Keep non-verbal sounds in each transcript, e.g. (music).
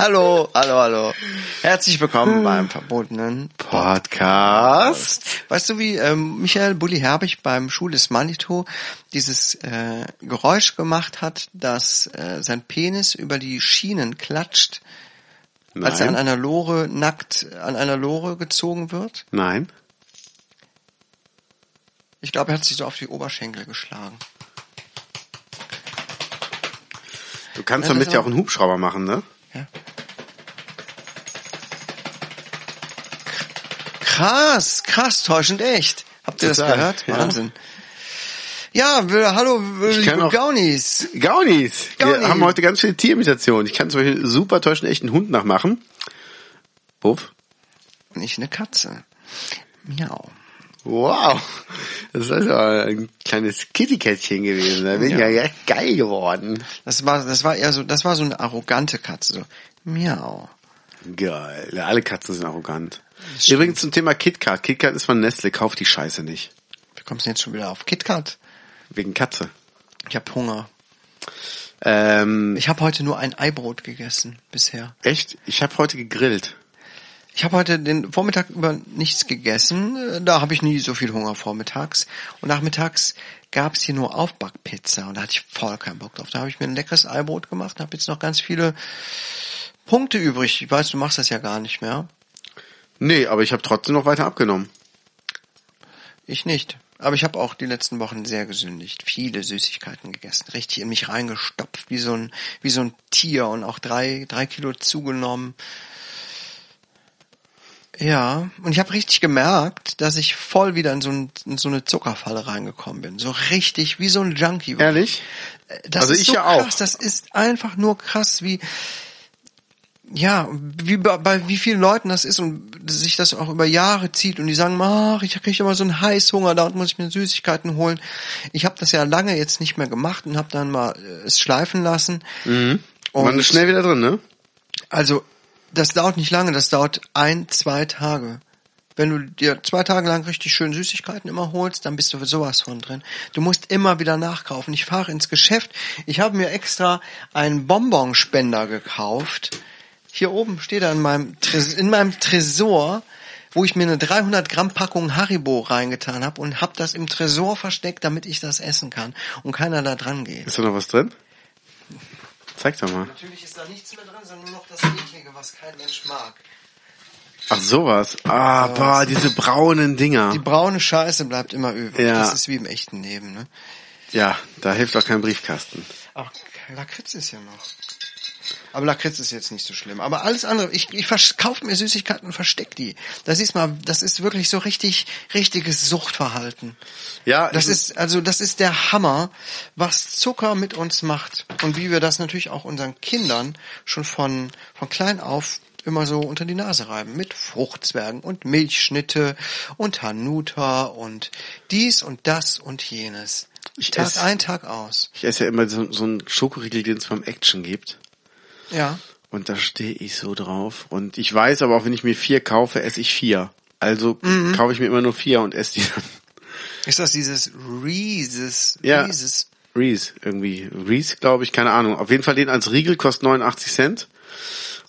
Hallo, hallo, hallo. Herzlich willkommen beim verbotenen Podcast. Weißt du, wie ähm, Michael Bulli Herbig beim Schul des Manito dieses äh, Geräusch gemacht hat, dass äh, sein Penis über die Schienen klatscht, als er an Nein. einer Lore nackt an einer Lore gezogen wird? Nein. Ich glaube, er hat sich so auf die Oberschenkel geschlagen. Du kannst Ja, damit ja auch- auch einen Hubschrauber machen, ne? Ja. Krass, krass, täuschend echt. Habt ihr das Total, gehört? ja. Wahnsinn. Ja, hallo, liebe Gaunis. Gaunis. Gaunis. Wir haben heute ganz viele Tierimitationen. Ich kann zum Beispiel super täuschen echten Hund nachmachen. Puff. Und ich eine Katze. Miau. Wow. Das ist also ein kleines Kittykätzchen gewesen. Da bin ich Ja. ja echt geil geworden. Das war, das war eher so, das war so eine arrogante Katze, so. Miau. Geil. Alle Katzen sind arrogant. Übrigens zum Thema KitKat. KitKat ist von Nestle. Kauft die Scheiße nicht. Wie kommst du denn jetzt schon wieder auf KitKat? Wegen Katze. Ich hab Hunger. Ähm, Ich habe heute nur ein Eibrot gegessen bisher. echt? Ich habe heute gegrillt. Ich habe heute den Vormittag über nichts gegessen. Da habe ich nie so viel Hunger vormittags. Und nachmittags gab's hier nur Aufbackpizza und da hatte ich voll keinen Bock drauf. Da habe ich mir ein leckeres Eibrot gemacht und habe jetzt noch ganz viele Punkte übrig. Ich weiß, du machst das ja gar nicht mehr. Nee, aber ich habe trotzdem noch weiter abgenommen. Ich nicht. Aber ich habe auch die letzten Wochen sehr gesündigt. Viele Süßigkeiten gegessen. Richtig in mich reingestopft, wie so ein, wie so ein Tier und auch drei, drei Kilo zugenommen. Ja, und ich habe richtig gemerkt, dass ich voll wieder in so, ein, in so eine Zuckerfalle reingekommen bin. So richtig, wie so ein Junkie. Ehrlich? Das Also ist ich so ja auch. krass. Das ist einfach nur krass, wie ja, wie bei, bei wie vielen Leuten das ist und sich das auch über Jahre zieht und die sagen, ach, ich kriege immer so einen Heißhunger, da muss ich mir Süßigkeiten holen. Ich habe das ja lange jetzt nicht mehr gemacht und habe dann mal äh, es schleifen lassen. Mhm. Und Man ist schnell wieder drin, ne? also das dauert nicht lange, das dauert ein, zwei Tage. Wenn du dir zwei Tage lang richtig schön Süßigkeiten immer holst, dann bist du für sowas von drin. Du musst immer wieder nachkaufen. Ich fahre ins Geschäft. Ich habe mir extra einen Bonbonspender gekauft. Hier oben steht er in meinem, Tres- in meinem Tresor, wo ich mir eine 300 Gramm Packung Haribo reingetan habe und habe das im Tresor versteckt, damit ich das essen kann und keiner da dran geht. Ist da noch was drin? Zeig doch mal. Natürlich ist da nichts mehr drin, sondern nur noch das Eklige, was kein Mensch mag. Ach sowas. Ah, boah, diese braunen Dinger. Die braune Scheiße bleibt immer übrig. Ja. Das ist wie im echten Leben, ne? Ja, da hilft auch kein Briefkasten. Ach, Lakritz ist ja noch. Aber Lakritz ist jetzt nicht so schlimm. Aber alles andere, ich, ich kaufe mir Süßigkeiten und versteck die. Das ist mal, das ist wirklich so richtig, richtiges Suchtverhalten. Ja, Das ist, also das ist der Hammer, was Zucker mit uns macht. Und wie wir das natürlich auch unseren Kindern schon von, von klein auf immer so unter die Nase reiben. Mit Fruchtzwergen und Milchschnitte und Hanuta und dies und das und jenes. Ich Tag ess- ein, Tag aus. Ich esse ja immer so, so einen Schokoriegel, den es beim Action gibt. Ja. Und da stehe ich so drauf. Und ich weiß aber auch, wenn ich mir vier kaufe, esse ich vier. Also Mhm. kaufe ich mir immer nur vier und esse die dann. Ist das dieses Reese's? Ja. Reese's? Reese, irgendwie. Reese, glaube ich, keine Ahnung. Auf jeden Fall den als Riegel kostet 89 Cent.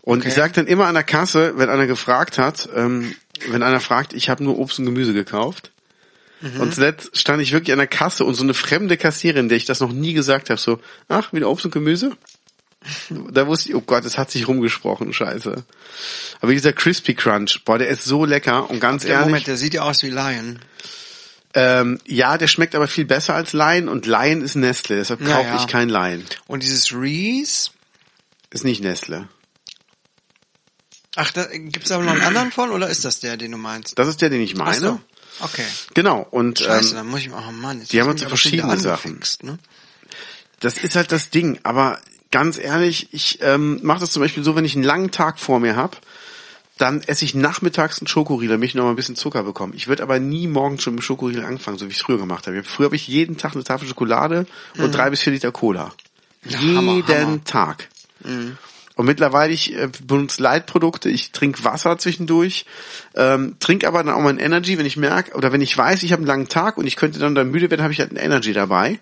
Und Okay. ich sag dann immer an der Kasse, wenn einer gefragt hat, ähm, wenn einer fragt, ich habe nur Obst und Gemüse gekauft. Mhm. Und zuletzt stand ich wirklich an der Kasse und so eine fremde Kassierin, der ich das noch nie gesagt habe, so, ach, wieder Obst und Gemüse? Da wusste ich, oh Gott, es hat sich rumgesprochen, scheiße. Aber dieser Crispy Crunch, boah, der ist so lecker und ganz Der ehrlich, Moment, der sieht ja aus wie Lion. ähm, ja, der schmeckt aber viel besser als Lion und Lion ist Nestle, deshalb Ja, kaufe ich kein Lion. Und dieses Reese? Ist nicht Nestle. Ach, da gibt's aber noch einen anderen von oder ist das der, den du meinst? Das ist der, den ich Ach meine. so. Okay. Genau. Und Scheiße, ähm, dann muss ich, oh Mann, jetzt die haben aber wieder verschiedene Sachen. Ne? das ist halt das Ding. Aber ganz ehrlich, ich ähm, mache das zum Beispiel so, wenn ich einen langen Tag vor mir habe, dann esse ich nachmittags einen Schokoriegel, damit ich noch mal ein bisschen Zucker bekomme. Ich würde aber nie morgens schon mit Schokoriegel anfangen, so wie ich es früher gemacht habe. Früher habe ich jeden Tag eine Tafel Schokolade und drei bis vier Liter Cola. jeden Hammer, Hammer. Tag. Und mittlerweile, ich äh, benutze Leitprodukte, ich trinke Wasser zwischendurch, ähm, trinke aber dann auch mein Energy, wenn ich merke, oder wenn ich weiß, ich habe einen langen Tag und ich könnte dann, dann müde werden, habe ich halt ein Energy dabei.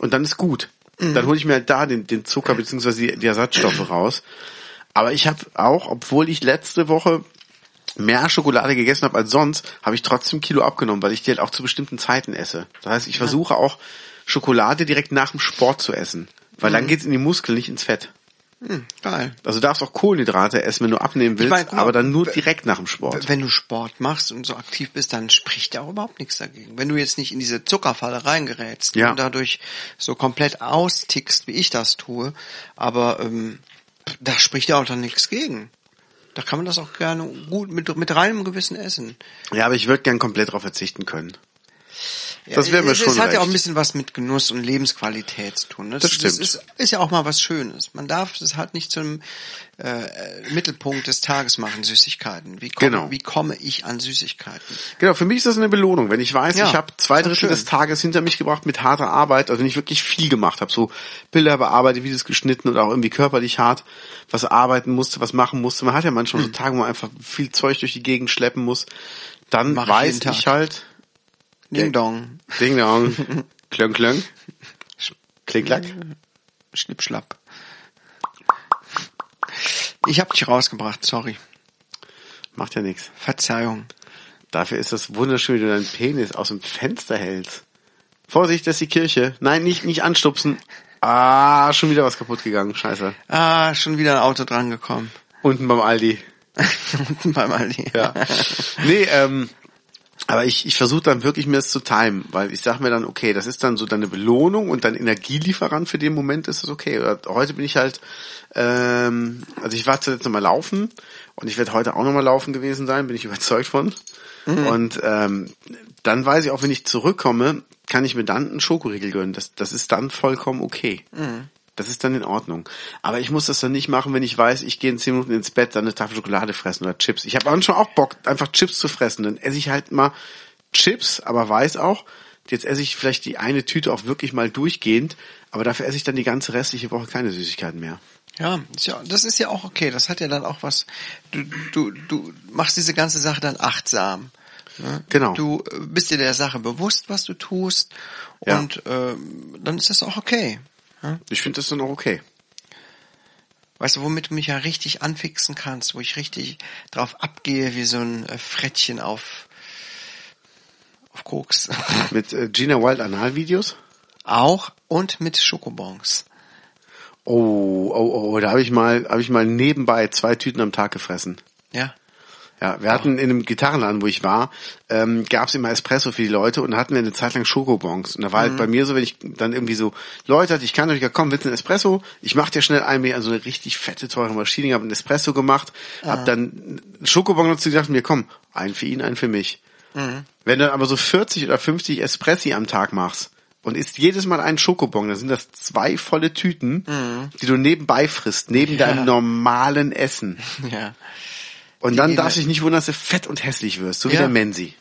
Und dann ist gut. Dann hole ich mir halt da den, den Zucker beziehungsweise die, die Ersatzstoffe (clears throat) raus. Aber ich habe auch, obwohl ich letzte Woche mehr Schokolade gegessen habe als sonst, habe ich trotzdem Kilo abgenommen, weil ich die halt auch zu bestimmten Zeiten esse. Das heißt, ich versuche auch Schokolade direkt nach dem Sport zu essen, weil dann geht's in die Muskeln, nicht ins Fett. Hm, geil. Also du darfst auch Kohlenhydrate essen, wenn du abnehmen willst, guck mal, aber dann nur direkt nach dem Sport. Wenn du Sport machst und so aktiv bist, dann spricht ja auch überhaupt nichts dagegen. Wenn du jetzt nicht in diese Zuckerfalle reingerätst Ja. und dadurch so komplett austickst, wie ich das tue, aber ähm, da spricht ja auch dann nichts gegen. Da kann man das auch gerne gut mit, mit reinem Gewissen essen. Ja, aber ich würde gern komplett darauf verzichten können. Das wäre mir schon Es hat ja auch ein recht. bisschen was mit Genuss und Lebensqualität zu tun. Das stimmt. ist, ist ja auch mal was Schönes. Man darf es halt nicht zum äh, Mittelpunkt des Tages machen, Süßigkeiten. Wie komme, Genau. wie komme ich an Süßigkeiten? Genau, für mich ist das eine Belohnung. Wenn ich weiß, Ja, ich habe zwei Drittel des Tages hinter mich gebracht mit harter Arbeit, also wenn ich wirklich viel gemacht habe, so Bilder bearbeitet, Videos geschnitten oder auch irgendwie körperlich hart was arbeiten musste, was machen musste. Man hat ja manchmal Hm. so Tage, wo man einfach viel Zeug durch die Gegend schleppen muss. Dann Mach ich weiß Tag. ich halt, Ding Dong. Ding Dong, (laughs) klöng klöng, klick klack. Schnippschlapp. Ich hab dich rausgebracht, sorry. Macht ja nichts. Verzeihung. Dafür ist das wunderschön, wie du deinen Penis aus dem Fenster hältst. Vorsicht, das ist die Kirche. Nein, nicht, nicht anstupsen. Ah, schon wieder was kaputt gegangen. Scheiße. Ah, schon wieder ein Auto drangekommen. Unten beim Aldi. (laughs) Unten beim Aldi. Ja. Nee, ähm, aber ich, ich versuche dann wirklich mir das zu timen, weil ich sage mir dann, okay, das ist dann so deine Belohnung und dein Energielieferant für den Moment ist es okay. Oder heute bin ich halt, ähm, also ich war zuletzt nochmal laufen und ich werde heute auch nochmal laufen gewesen sein, bin ich (laughs) überzeugt von. Und ähm, dann weiß ich auch, wenn ich zurückkomme, kann ich mir dann einen Schokoriegel gönnen. Das, das ist dann vollkommen okay. Das ist dann in Ordnung. Aber ich muss das dann nicht machen, wenn ich weiß, ich gehe in zehn Minuten ins Bett, dann eine Tafel Schokolade fressen oder Chips. Ich habe schon auch Bock, einfach Chips zu fressen. Dann esse ich halt mal Chips, aber weiß auch, jetzt esse ich vielleicht die eine Tüte auch wirklich mal durchgehend, aber dafür esse ich dann die ganze restliche Woche keine Süßigkeiten mehr. Ja, das ist ja auch okay. Das hat ja dann auch was. Du, du, du machst diese ganze Sache dann achtsam. Ne? Genau. Du äh, bist dir der Sache bewusst, was du tust, Ja. und ähm, dann ist das auch okay. Ja? Ich finde das dann auch okay. Weißt du, womit du mich ja richtig anfixen kannst, wo ich richtig drauf abgehe wie so ein äh, Frettchen auf auf Koks. (laughs) Mit äh, Gina Wild Analvideos? auch und mit Schokobons. Oh, oh, oh, da habe ich mal, habe ich mal nebenbei zwei Tüten am Tag gefressen. Ja. Ja, wir hatten in einem Gitarrenladen, wo ich war, ähm, gab es immer Espresso für die Leute und hatten wir eine Zeit lang Schokobons. Und da war halt bei mir so, wenn ich dann irgendwie so Leute hatte, ich kann euch ja kommen, willst du einen Espresso? Ich mach dir schnell einen, also eine richtig fette, teure Maschine, habe einen Espresso gemacht, hab dann einen Schokobon dazu gedacht, mir komm, einen für ihn, einen für mich. Wenn du aber so 40 oder 50 Espressi am Tag machst und isst jedes Mal einen Schokobon, dann sind das zwei volle Tüten, die du nebenbei frisst, neben deinem normalen Essen. (laughs) Ja. Und dann darfst du dich nicht wundern, dass du fett und hässlich wirst, so wie Ja. der Menzi.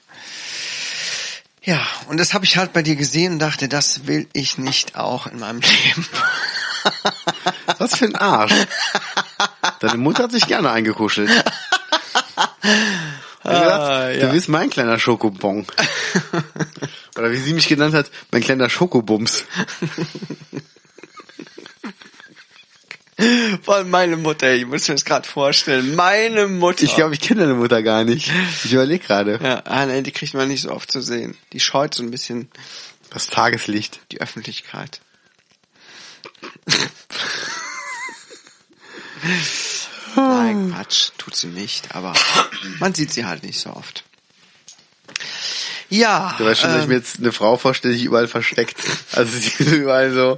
Ja, und das habe ich halt bei dir gesehen und dachte, das will ich nicht auch in meinem (laughs) Leben. Was für ein Arsch. Deine Mutter hat sich gerne eingekuschelt. Ah, Du ja. bist mein kleiner Schokobon. (laughs) Oder wie sie mich genannt hat, mein kleiner Schokobums. Vor allem meine Mutter, ich muss mir das gerade vorstellen. Meine Mutter. Ich glaube, ich kenne deine Mutter gar nicht. Ich überlege gerade. ja, ah, nee, die kriegt man nicht so oft zu sehen. Die scheut so ein bisschen Das Tageslicht. die Öffentlichkeit. Nein, Quatsch, tut sie nicht, aber man sieht sie halt nicht so oft. Ja. Du weißt schon, dass ich ähm, mir jetzt eine Frau vorstelle, die sich überall versteckt. Also sie ist überall so,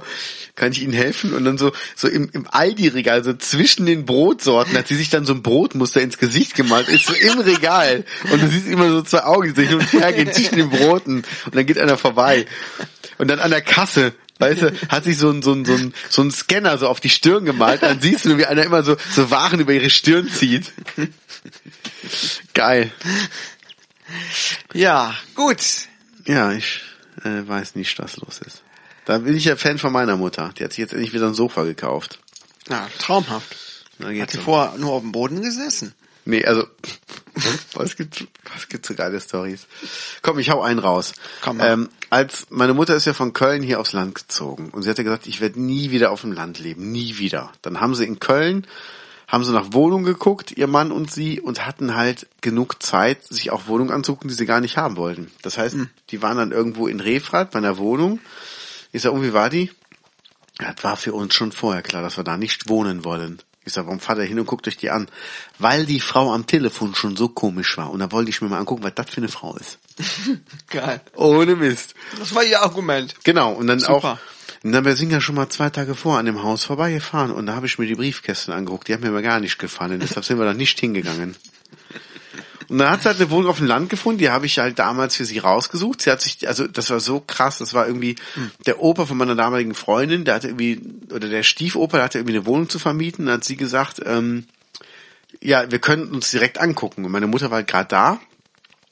kann ich Ihnen helfen? Und dann so, so im, im Aldi-Regal, so zwischen den Brotsorten, hat sie sich dann so ein Brotmuster ins Gesicht gemalt, ist so im Regal. Und du siehst immer so zwei Augen, die so hin und her gehen zwischen den Broten. Und dann geht einer vorbei. Und dann an der Kasse, weißt du, hat sich so ein, so ein, so ein, so ein Scanner so auf die Stirn gemalt. Dann siehst du, wie einer immer so, so Waren über ihre Stirn zieht. Geil. Ja, gut. Ja, ich äh, weiß nicht, was los ist. Da bin ich ja Fan von meiner Mutter. Die hat sich jetzt endlich wieder ein Sofa gekauft. Ja, traumhaft. Hat sie so. vorher nur auf dem Boden gesessen? Nee, also (laughs) was gibt was gibt's so geile Stories? Komm, ich hau einen raus. Komm mal. ähm, als meine Mutter ist ja von Köln hier aufs Land gezogen und sie hatte gesagt, ich werde nie wieder auf dem Land leben, nie wieder. Dann haben sie in Köln haben sie nach Wohnungen geguckt, ihr Mann und sie, und hatten halt genug Zeit, sich auch Wohnungen anzugucken, die sie gar nicht haben wollten. Das heißt, Hm. die waren dann irgendwo in Refrat bei einer Wohnung. Ich sag, und wie war die? Das war für uns schon vorher klar, dass wir da nicht wohnen wollen. Ich sag, warum fahrt ihr hin und guckt euch die an? Weil die Frau am Telefon schon so komisch war. Und da wollte ich mir mal angucken, was das für eine Frau ist. (laughs) Geil. Ohne Mist. Das war ihr Argument. Genau, und dann Super. auch, und dann wir sind ja schon mal zwei Tage vor an dem Haus vorbeigefahren und da habe ich mir die Briefkästen angeguckt, die haben mir aber gar nicht gefallen, deshalb sind wir da nicht hingegangen. Und dann hat sie halt eine Wohnung auf dem Land gefunden, die habe ich halt damals für sie rausgesucht. Sie hat sich, also das war so krass, das war irgendwie der Opa von meiner damaligen Freundin, der hatte irgendwie, oder der Stiefoper, der hatte irgendwie eine Wohnung zu vermieten, dann hat sie gesagt, ähm, ja, wir können uns direkt angucken. Und meine Mutter war gerade da,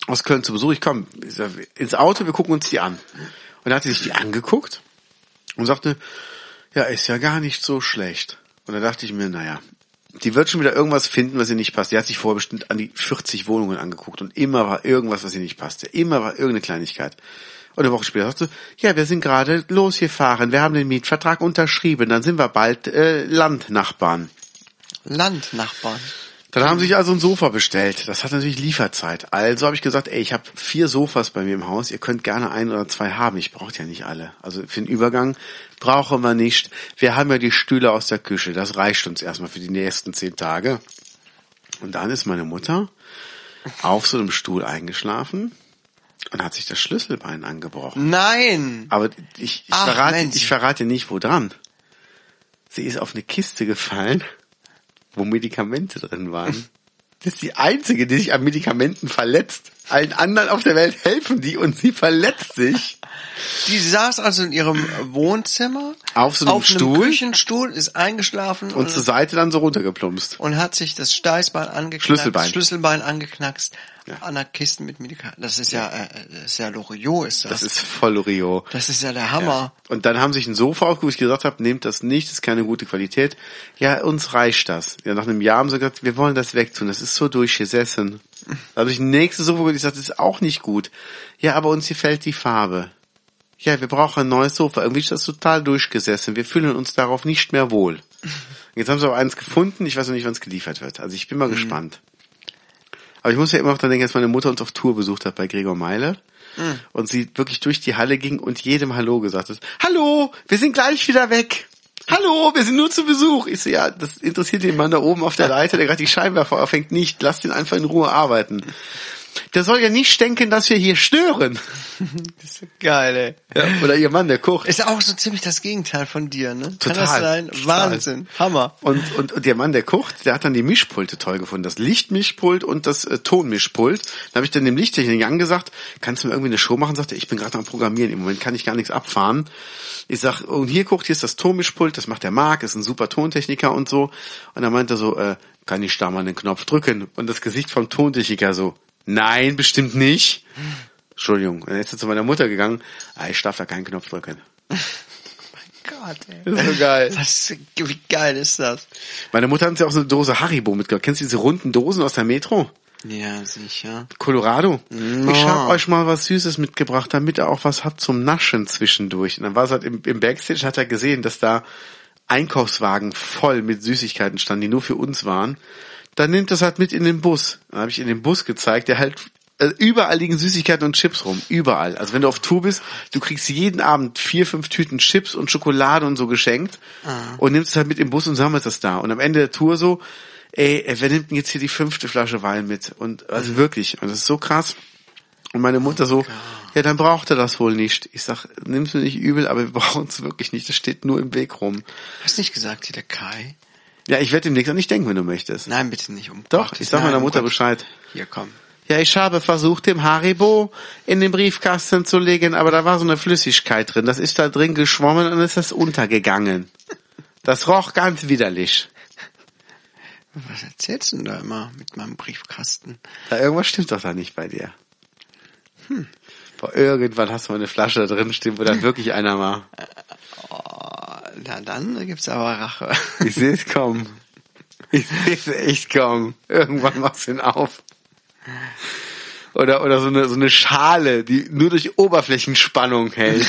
aus Köln zu Besuch, ich komm ich sag, ins Auto, wir gucken uns die an. Und dann hat sie sich die angeguckt und sagte, ja, ist ja gar nicht so schlecht. Und da dachte ich mir, naja, die wird schon wieder irgendwas finden, was ihr nicht passt. Die hat sich vorher bestimmt an die 40 Wohnungen angeguckt und immer war irgendwas, was ihr nicht passte. Immer war irgendeine Kleinigkeit. Und eine Woche später sagte sie, ja, wir sind gerade losgefahren, wir haben den Mietvertrag unterschrieben, dann sind wir bald äh, Landnachbarn. Landnachbarn. Dann haben sie sich also ein Sofa bestellt. Das hat natürlich Lieferzeit. Also habe ich gesagt, ey, ich habe vier Sofas bei mir im Haus. Ihr könnt gerne ein oder zwei haben. Ich brauche ja nicht alle. Also für den Übergang brauchen wir nicht. Wir haben ja die Stühle aus der Küche. Das reicht uns erstmal für die nächsten zehn Tage. Und dann ist meine Mutter auf so einem Stuhl eingeschlafen und hat sich das Schlüsselbein angebrochen. Nein. Aber ich, ich, Ach, verrate, Mensch. ich verrate nicht, wo dran. Sie ist auf eine Kiste gefallen, wo Medikamente drin waren. Das ist die einzige, die sich an Medikamenten verletzt. Allen anderen auf der Welt helfen die und sie verletzt sich. Die saß also in ihrem Wohnzimmer Auf so einem auf Stuhl? einem Küchenstuhl, ist eingeschlafen Und zur Seite dann so runtergeplumpst. und hat sich das Steißbein angeknackst, Schlüsselbein. Schlüsselbein angeknackst Ja. an der Kiste mit Medikamenten. Das ist ja, äh, das ist ja Loriot ist das. Das ist voll Rio. Das ist ja der Hammer. Und dann haben sich ein Sofa aufgeholt, wo ich gesagt habe, nehmt das nicht, das ist keine gute Qualität. Ja, uns reicht das. Ja, nach einem Jahr haben sie gesagt, wir wollen das wegtun, das ist so durchgesessen. Da habe ich ein nächstes Sofa geholt, ich gesagt, das ist auch nicht gut. Ja, aber uns gefällt die Farbe. Ja, wir brauchen ein neues Sofa. Irgendwie ist das total durchgesessen. Wir fühlen uns darauf nicht mehr wohl. Jetzt haben sie aber eins gefunden. Ich weiß noch nicht, wann es geliefert wird. Also ich bin mal gespannt. Aber ich muss ja immer noch dran denken, dass meine Mutter uns auf Tour besucht hat bei Gregor Meile. Und sie wirklich durch die Halle ging und jedem Hallo gesagt hat. Hallo, wir sind gleich wieder weg. Hallo, wir sind nur zu Besuch. Ich so, ja, das interessiert den Mann da oben auf der Leiter, der gerade die Scheinwerfer aufhängt, nicht. Lass den einfach in Ruhe arbeiten. Der soll ja nicht denken, dass wir hier stören. (laughs) Das ist geil, ey. Ja, oder ihr Mann, der kocht. Ist auch so ziemlich das Gegenteil von dir, ne? Kann Total. das sein? Total. Wahnsinn. Hammer. Und, und, und der Mann, der kocht, der hat dann die Mischpulte toll gefunden. Das Lichtmischpult und das äh, Tonmischpult. Da habe ich dann dem Lichttechniker angesagt, kannst du mir irgendwie eine Show machen? Sagt er, ich bin gerade am Programmieren. Im Moment kann ich gar nichts abfahren. Ich sag, und hier guckt, hier ist das Tonmischpult, das macht der Marc, ist ein super Tontechniker und so. Und dann meint er so, äh, kann ich da mal einen Knopf drücken? Und das Gesicht vom Tontechniker so, nein, bestimmt nicht. Entschuldigung. Und dann ist er zu meiner Mutter gegangen, ah, ich darf da keinen Knopf drücken. Gott, ey. Das ist so geil. Was, wie geil ist das? Meine Mutter hat uns ja auch so eine Dose Haribo mitgebracht. Kennst du diese runden Dosen aus der Metro? Ja, sicher. Colorado. No. Ich hab euch mal was Süßes mitgebracht, damit ihr auch was habt zum Naschen zwischendurch. Und dann war es halt im, im Backstage, hat er gesehen, dass da Einkaufswagen voll mit Süßigkeiten standen, die nur für uns waren. Dann nimmt das halt mit in den Bus. Dann habe ich in den Bus gezeigt, der halt äh, überall liegen Süßigkeiten und Chips rum, überall. Also wenn du auf Tour bist, du kriegst jeden Abend vier, fünf Tüten Chips und Schokolade und so geschenkt und nimmst es halt mit im Bus und sammelst das da. Und am Ende der Tour so, ey, wer nimmt denn jetzt hier die fünfte Flasche Wein mit? Und also wirklich, und das ist so krass. Und meine Mutter so, ja, dann braucht er das wohl nicht. Ich sag, nimm's mir nicht übel, aber wir (laughs) brauchen es wirklich nicht. Das steht nur im Weg rum. Hast nicht gesagt, hier der Kai? Ja, ich werde demnächst auch nicht denken, wenn du möchtest. Nein, bitte nicht. Um Doch, Gottes ich sag Nein, meiner um Mutter Gottes- Bescheid. Hier, komm. Ja, ich habe versucht, dem Haribo in den Briefkasten zu legen, aber da war so eine Flüssigkeit drin. Das ist da drin geschwommen und ist das untergegangen. Das roch ganz widerlich. Was erzählst du denn da immer mit meinem Briefkasten? Ja, irgendwas stimmt doch da nicht bei dir. Hm. Boah, irgendwann hast du mal eine Flasche da drin stehen, wo dann wirklich einer war. Oh, na dann gibt's aber Rache. (laughs) Ich sehe es kommen. Ich sehe es echt kommen. Irgendwann machst du ihn auf. Oder, oder so eine, so eine Schale, die nur durch Oberflächenspannung hält.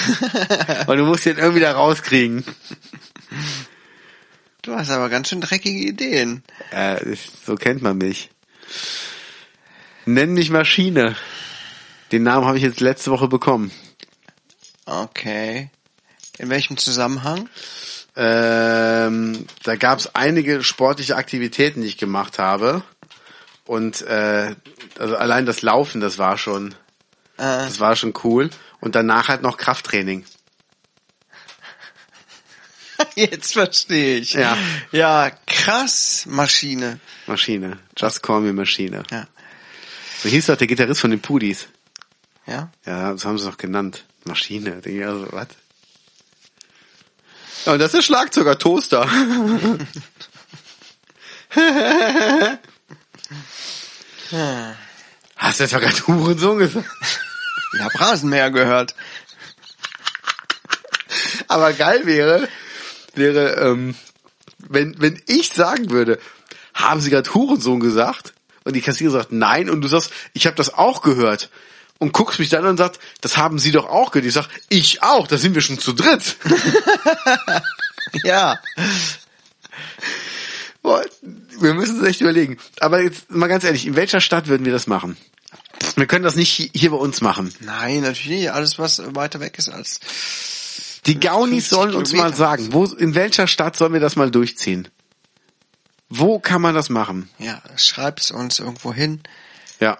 Und du musst den irgendwie da rauskriegen. Du hast aber ganz schön dreckige Ideen. Äh, so kennt man mich. Nenn mich Maschine. Den Namen habe ich jetzt letzte Woche bekommen. Okay. In welchem Zusammenhang? Ähm, da gab es einige sportliche Aktivitäten, die ich gemacht habe. Und äh, also allein das Laufen, das war schon, Äh, das war schon cool. Und danach halt noch Krafttraining. (laughs) jetzt verstehe ich. Ja. Ja, krass, Maschine. Maschine. Just call me Maschine. Ja. So hieß doch der Gitarrist von den Pudis. Ja. Ja, das haben sie doch genannt. Maschine. Also, was? Und das ist Schlagzeuger Toaster. Hast du etwa gerade Hurensohn gesagt? Ich hab Rasenmäher gehört. Aber geil wäre, wäre, ähm, wenn, wenn ich sagen würde, haben Sie gerade Hurensohn gesagt? Und die Kassierer sagt nein und du sagst, ich habe das auch gehört. Und guckst mich dann an und sagst, das haben Sie doch auch gehört. Ich sag, ich auch, da sind wir schon zu dritt. (laughs) Ja. Boah, wir müssen es echt überlegen. Aber jetzt mal ganz ehrlich, in welcher Stadt würden wir das machen? Wir können das nicht hi- hier bei uns machen. Nein, natürlich nicht. Alles, was weiter weg ist als Die Gaunis 50 sollen uns mal Kilometer. sagen, wo, in welcher Stadt sollen wir das mal durchziehen? Wo kann man das machen? Ja, schreib's uns irgendwo hin. Ja.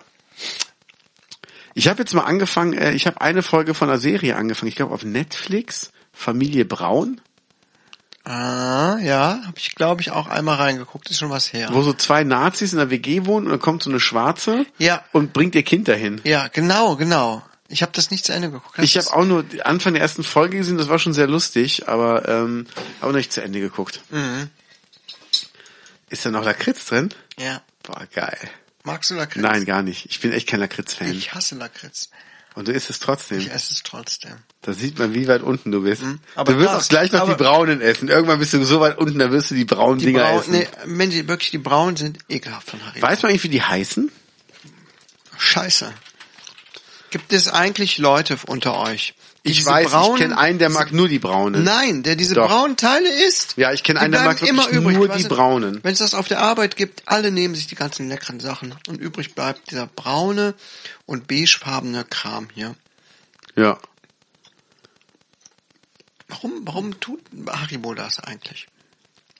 Ich habe jetzt mal angefangen, äh, ich habe eine Folge von einer Serie angefangen, ich glaube auf Netflix, Familie Braun, Ah, ja, habe ich glaube ich auch einmal reingeguckt, ist schon was her. wo so zwei Nazis in der WG wohnen und dann kommt so eine Schwarze Ja. und bringt ihr Kind dahin. Ja, genau, genau. Ich habe das nicht zu Ende geguckt. Ich habe auch nur Anfang der ersten Folge gesehen, das war schon sehr lustig, aber ähm, auch noch nicht zu Ende geguckt. Mhm. Ist da noch Lakritz drin? Ja. Boah, geil. Magst du Lakritz? Nein, gar nicht. Ich bin echt kein Lakritz-Fan. Ich hasse Lakritz. Und du isst es trotzdem. Ich esse es trotzdem. Da sieht man, wie weit unten du bist. Aber du wirst auch gleich noch die braunen essen. Irgendwann bist du so weit unten, da wirst du die braunen Die Dinger Braun, essen. nee, wenn die wirklich die braunen sind, ekelhaft von Harry. Weiß man eigentlich, wie die heißen? Scheiße. Gibt es eigentlich Leute unter euch? Ich weiß, braunen- ich kenne einen, der mag nur die braunen. Nein, der diese Doch. braunen Teile isst. Ja, ich kenne einen, der mag immer übrig. nur die braunen. Wenn es das auf der Arbeit gibt, alle nehmen sich die ganzen leckeren Sachen und übrig bleibt dieser braune und beigefarbene Kram hier. Ja. Warum, warum tut Haribo das eigentlich?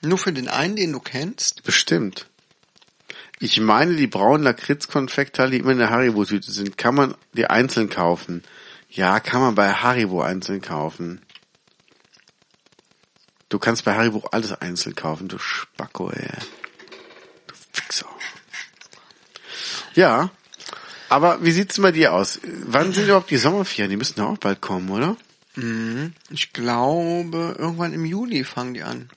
Nur für den einen, den du kennst? Bestimmt. Ich meine, die braunen Lakritz-Konfektteile, die immer in der Haribo-Tüte sind, kann man die einzeln kaufen. Ja, kann man bei Haribo einzeln kaufen. Du kannst bei Haribo alles einzeln kaufen, du Spacko, ey. Du Fixer. Ja. Aber wie sieht's denn bei dir aus? Wann sind überhaupt die Sommerferien? Die müssten ja auch bald kommen, oder? Mhm. Ich glaube, irgendwann im Juli fangen die an.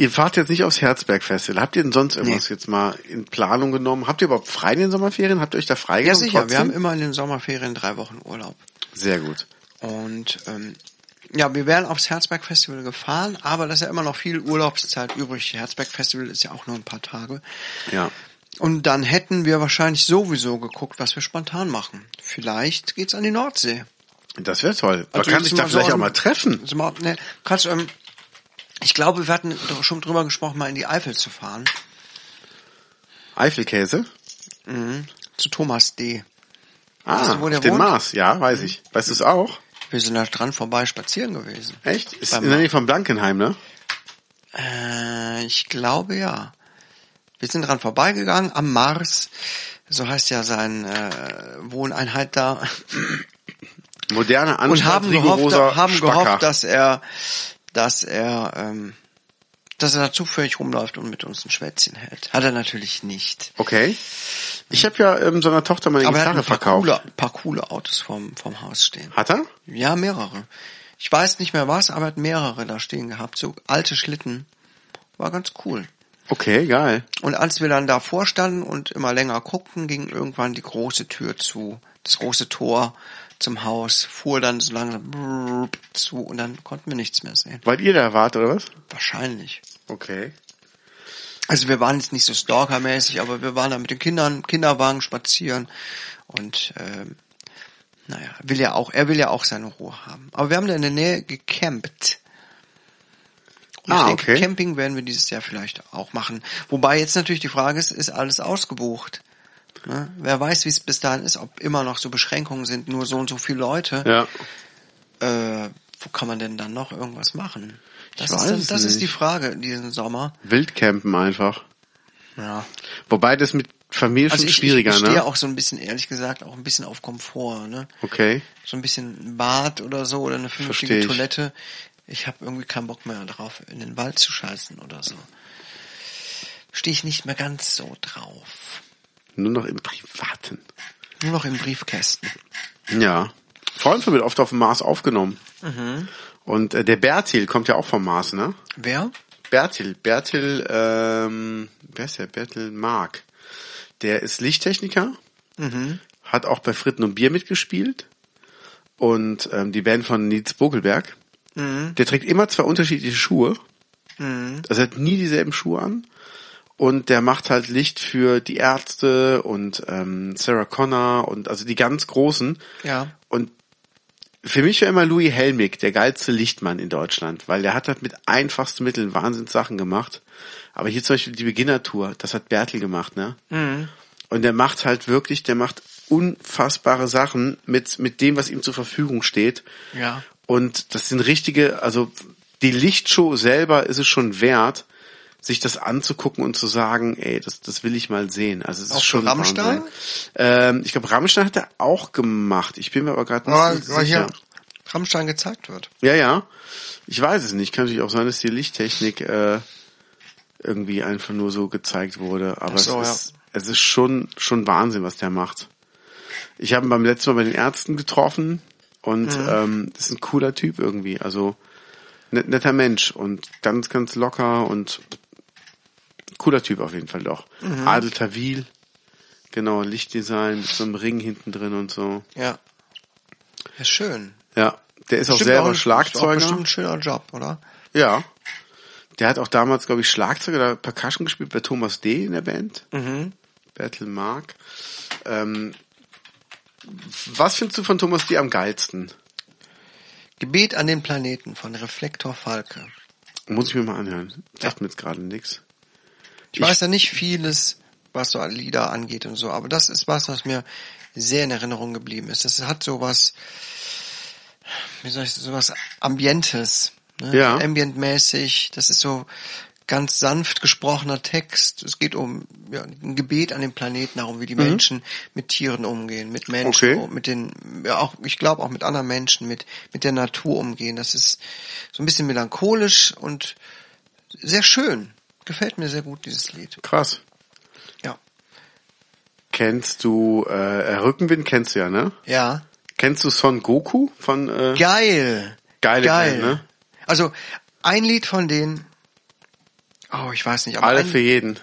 Ihr fahrt jetzt nicht aufs Herzberg-Festival. Habt ihr denn sonst irgendwas jetzt mal in Planung genommen? Habt ihr überhaupt frei in den Sommerferien? Habt ihr euch da Ja, freigenommen? sicher. Wir trotzdem? haben immer in den Sommerferien drei Wochen Urlaub. Sehr gut. Und ähm, ja, wir wären aufs Herzberg-Festival gefahren, aber da ist ja immer noch viel Urlaubszeit übrig. Herzberg-Festival ist ja auch nur ein paar Tage. Ja. Und dann hätten wir wahrscheinlich sowieso geguckt, was wir spontan machen. Vielleicht geht's an die Nordsee. Das wäre toll. Man Also kann sich da mal so vielleicht auch mal treffen. Mal, ne, kannst, ähm, ich glaube, wir hatten doch schon drüber gesprochen, mal in die Eifel zu fahren. Eifelkäse? Mhm. Zu Thomas D. Ah, Weißt du, wo der auf wohnt? Mars. Ja, weiß ich. Weißt du es auch? Wir sind da dran vorbei spazieren gewesen. Echt? Ist Beim in der Nähe von Blankenheim, ne? Äh, ich glaube ja. Wir sind dran vorbeigegangen am Mars. So heißt ja sein äh, Wohneinheit da. Moderne Und Anstalt, haben gehofft, haben Spacker. gehofft, dass er, dass er, ähm, dass er da zufällig rumläuft und mit uns ein Schwätzchen hält. Hat er natürlich nicht. Okay. Ich habe ja ähm, seiner Tochter meine Aber er hat Gitarre ein paar verkauft. coole, paar coole Autos vom, vom Haus stehen. Hat er? Ja, mehrere. Ich weiß nicht mehr was, aber er hat mehrere da stehen gehabt. So alte Schlitten. War ganz cool. Okay, geil. Und als wir dann davor standen und immer länger guckten, ging irgendwann die große Tür zu, das große Tor zum Haus, fuhr dann so langsam zu und dann konnten wir nichts mehr sehen. Weil ihr da wart, oder was? Wahrscheinlich. Okay. Also wir waren jetzt nicht so stalkermäßig, aber wir waren da mit den Kindern, Kinderwagen spazieren und ähm, naja, will ja auch, er will ja auch seine Ruhe haben. Aber wir haben da in der Nähe gecampt. Und Ah, ich denke, okay. Camping werden wir dieses Jahr vielleicht auch machen. Wobei jetzt natürlich die Frage ist, ist alles ausgebucht? Ne? Wer weiß, wie es bis dahin ist, ob immer noch so Beschränkungen sind, nur so und so viele Leute. Ja. Äh, wo kann man denn dann noch irgendwas machen? Das, Ich ist, es das ist die. Frage diesen Sommer. Wildcampen einfach. Ja. Wobei das mit Familie Also schon ich, schwieriger, ich stehe ne? auch so ein bisschen, ehrlich gesagt, auch ein bisschen auf Komfort, ne? Okay. So ein bisschen Bad oder so oder eine vernünftige ich. Toilette. Ich habe irgendwie keinen Bock mehr drauf, in den Wald zu scheißen oder so. Stehe ich nicht mehr ganz so drauf. Nur noch im Privaten. Nur noch im Briefkästen. Ja. Ein Freund von mir hat oft auf dem Mars aufgenommen. Mhm. Und äh, der Bertil kommt ja auch vom Mars, ne? Wer? Bertil, Bertil, ähm, wer ist der? Bertil Mark. Der ist Lichttechniker, Mhm. hat auch bei Fritten und Bier mitgespielt und ähm, die Band von Nils Bogelberg. Mhm. Der trägt immer zwei unterschiedliche Schuhe, Mhm. also er hat nie dieselben Schuhe an und der macht halt Licht für die Ärzte und ähm, Sarah Connor und also die ganz großen Ja. und für mich war immer Louis Helmig der geilste Lichtmann in Deutschland, weil der hat halt mit einfachsten Mitteln Wahnsinnssachen gemacht. Aber hier zum Beispiel die Beginner-Tour, das hat Bertel gemacht, ne? Mhm. Und der macht halt wirklich, der macht unfassbare Sachen mit, mit dem, was ihm zur Verfügung steht. Ja. Und das sind richtige, also die Lichtshow selber ist es schon wert, sich das anzugucken und zu sagen, ey, das, das will ich mal sehen. Also es ist Auch für schon Rammstein? Ähm, ich glaube, Rammstein hat er auch gemacht. Ich bin mir aber gerade nicht weil sicher. hier Rammstein gezeigt wird. Ja, ja. Ich weiß es nicht. Kann natürlich auch sein, dass die Lichttechnik äh, irgendwie einfach nur so gezeigt wurde. Aber so, es, ja. ist, es ist schon schon Wahnsinn, was der macht. Ich habe ihn beim letzten Mal bei den Ärzten getroffen und Mhm. ähm, das ist ein cooler Typ irgendwie. Also net, netter Mensch und ganz, ganz locker und cooler Typ auf jeden Fall doch. Mhm. Adel Tawil, genau, Lichtdesign mit so einem Ring hinten drin und so. Ja. Ja, schön. Ja, der ist auch Bestimmt selber ein- Ist auch Schlagzeuger. bestimmt ein schöner Job, oder? Ja. Der hat auch damals, glaube ich, Schlagzeug oder Percussion gespielt bei Thomas D. in der Band. Mhm. Bertel Mark. Ähm, was findest du von Thomas D. am geilsten? Gebet an den Planeten von Reflektor Falke. Muss ich mir mal anhören. Sagt mir jetzt gerade nix. Ich weiß ja nicht vieles, was so Lieder angeht und so, aber das ist was, was mir sehr in Erinnerung geblieben ist. Das hat so was, wie soll ich so was Ambientes, ne? Ja. Ambientmäßig. Das ist so ganz sanft gesprochener Text. Es geht um ja, ein Gebet an den Planeten, darum, wie die Menschen mit Tieren umgehen, mit Menschen, Okay. mit den, ja auch, ich glaube auch mit anderen Menschen, mit mit der Natur umgehen. Das ist so ein bisschen melancholisch und sehr schön. Gefällt mir sehr gut dieses Lied. Krass. Ja. Kennst du äh, äh, Rückenwind kennst du ja, ne? Ja. Kennst du Son Goku von äh, Geil. Geile Geil. Band, ne? Also ein Lied von denen. Oh, ich weiß nicht. Aber Alle ein, für jeden?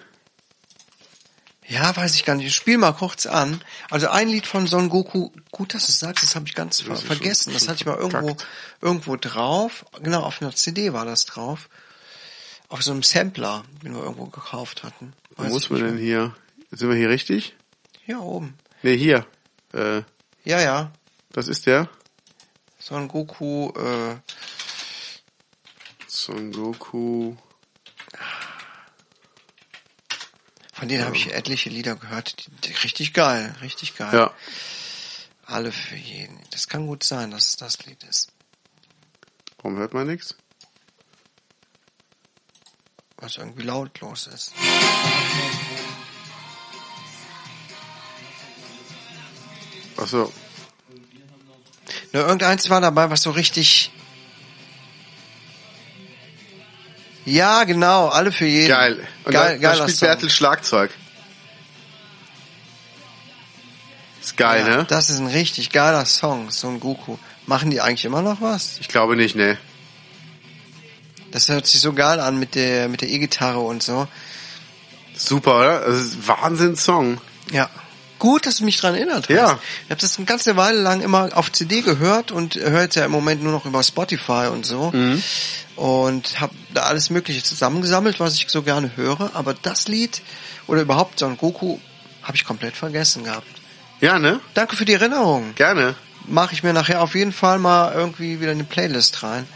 ja, weiß ich gar nicht. Ich spiel mal kurz an. Also ein Lied von Son Goku. Gut, dass du es sagst. Das habe ich ganz ver ist schon- vergessen. das schon hatte ich mal irgendwo irgendwo drauf. Genau auf einer CD war das drauf. Auf so einem Sampler, den wir irgendwo gekauft hatten. Wo muss man denn hier? Sind wir hier richtig? Hier oben. Ne, hier. Äh, Ja, ja. das ist der. Son Goku. Äh, Son Goku. von denen habe ich etliche Lieder gehört. Die, die, richtig geil. Richtig geil. Ja. Alle für jeden. Das kann gut sein, dass es das Lied ist. Warum hört man nichts? Was irgendwie lautlos ist. Ach so. Nur irgendeins war dabei, was so richtig. Ja, genau, alle für jeden. Geil. Und Geil, da, da spielt Song. Bertel Schlagzeug. Ist geil, ja, ne? Das ist ein richtig geiler Song, Son Goku. Machen die eigentlich immer noch was? Ich glaube nicht, ne. Das hört sich so geil an mit der mit der E-Gitarre und so. Super, oder? Das ist Wahnsinn-Song. Ja. Gut, dass du mich dran erinnert hast. Ja. Ich habe das eine ganze Weile lang immer auf CD gehört und höre jetzt ja im Moment nur noch über Spotify und so. Mhm. Und habe da alles Mögliche zusammengesammelt, was ich so gerne höre. Aber das Lied oder überhaupt Son Goku habe ich komplett vergessen gehabt. Ja, ne? Danke für die Erinnerung. Gerne. Mache ich mir nachher auf jeden Fall mal irgendwie wieder in die Playlist rein.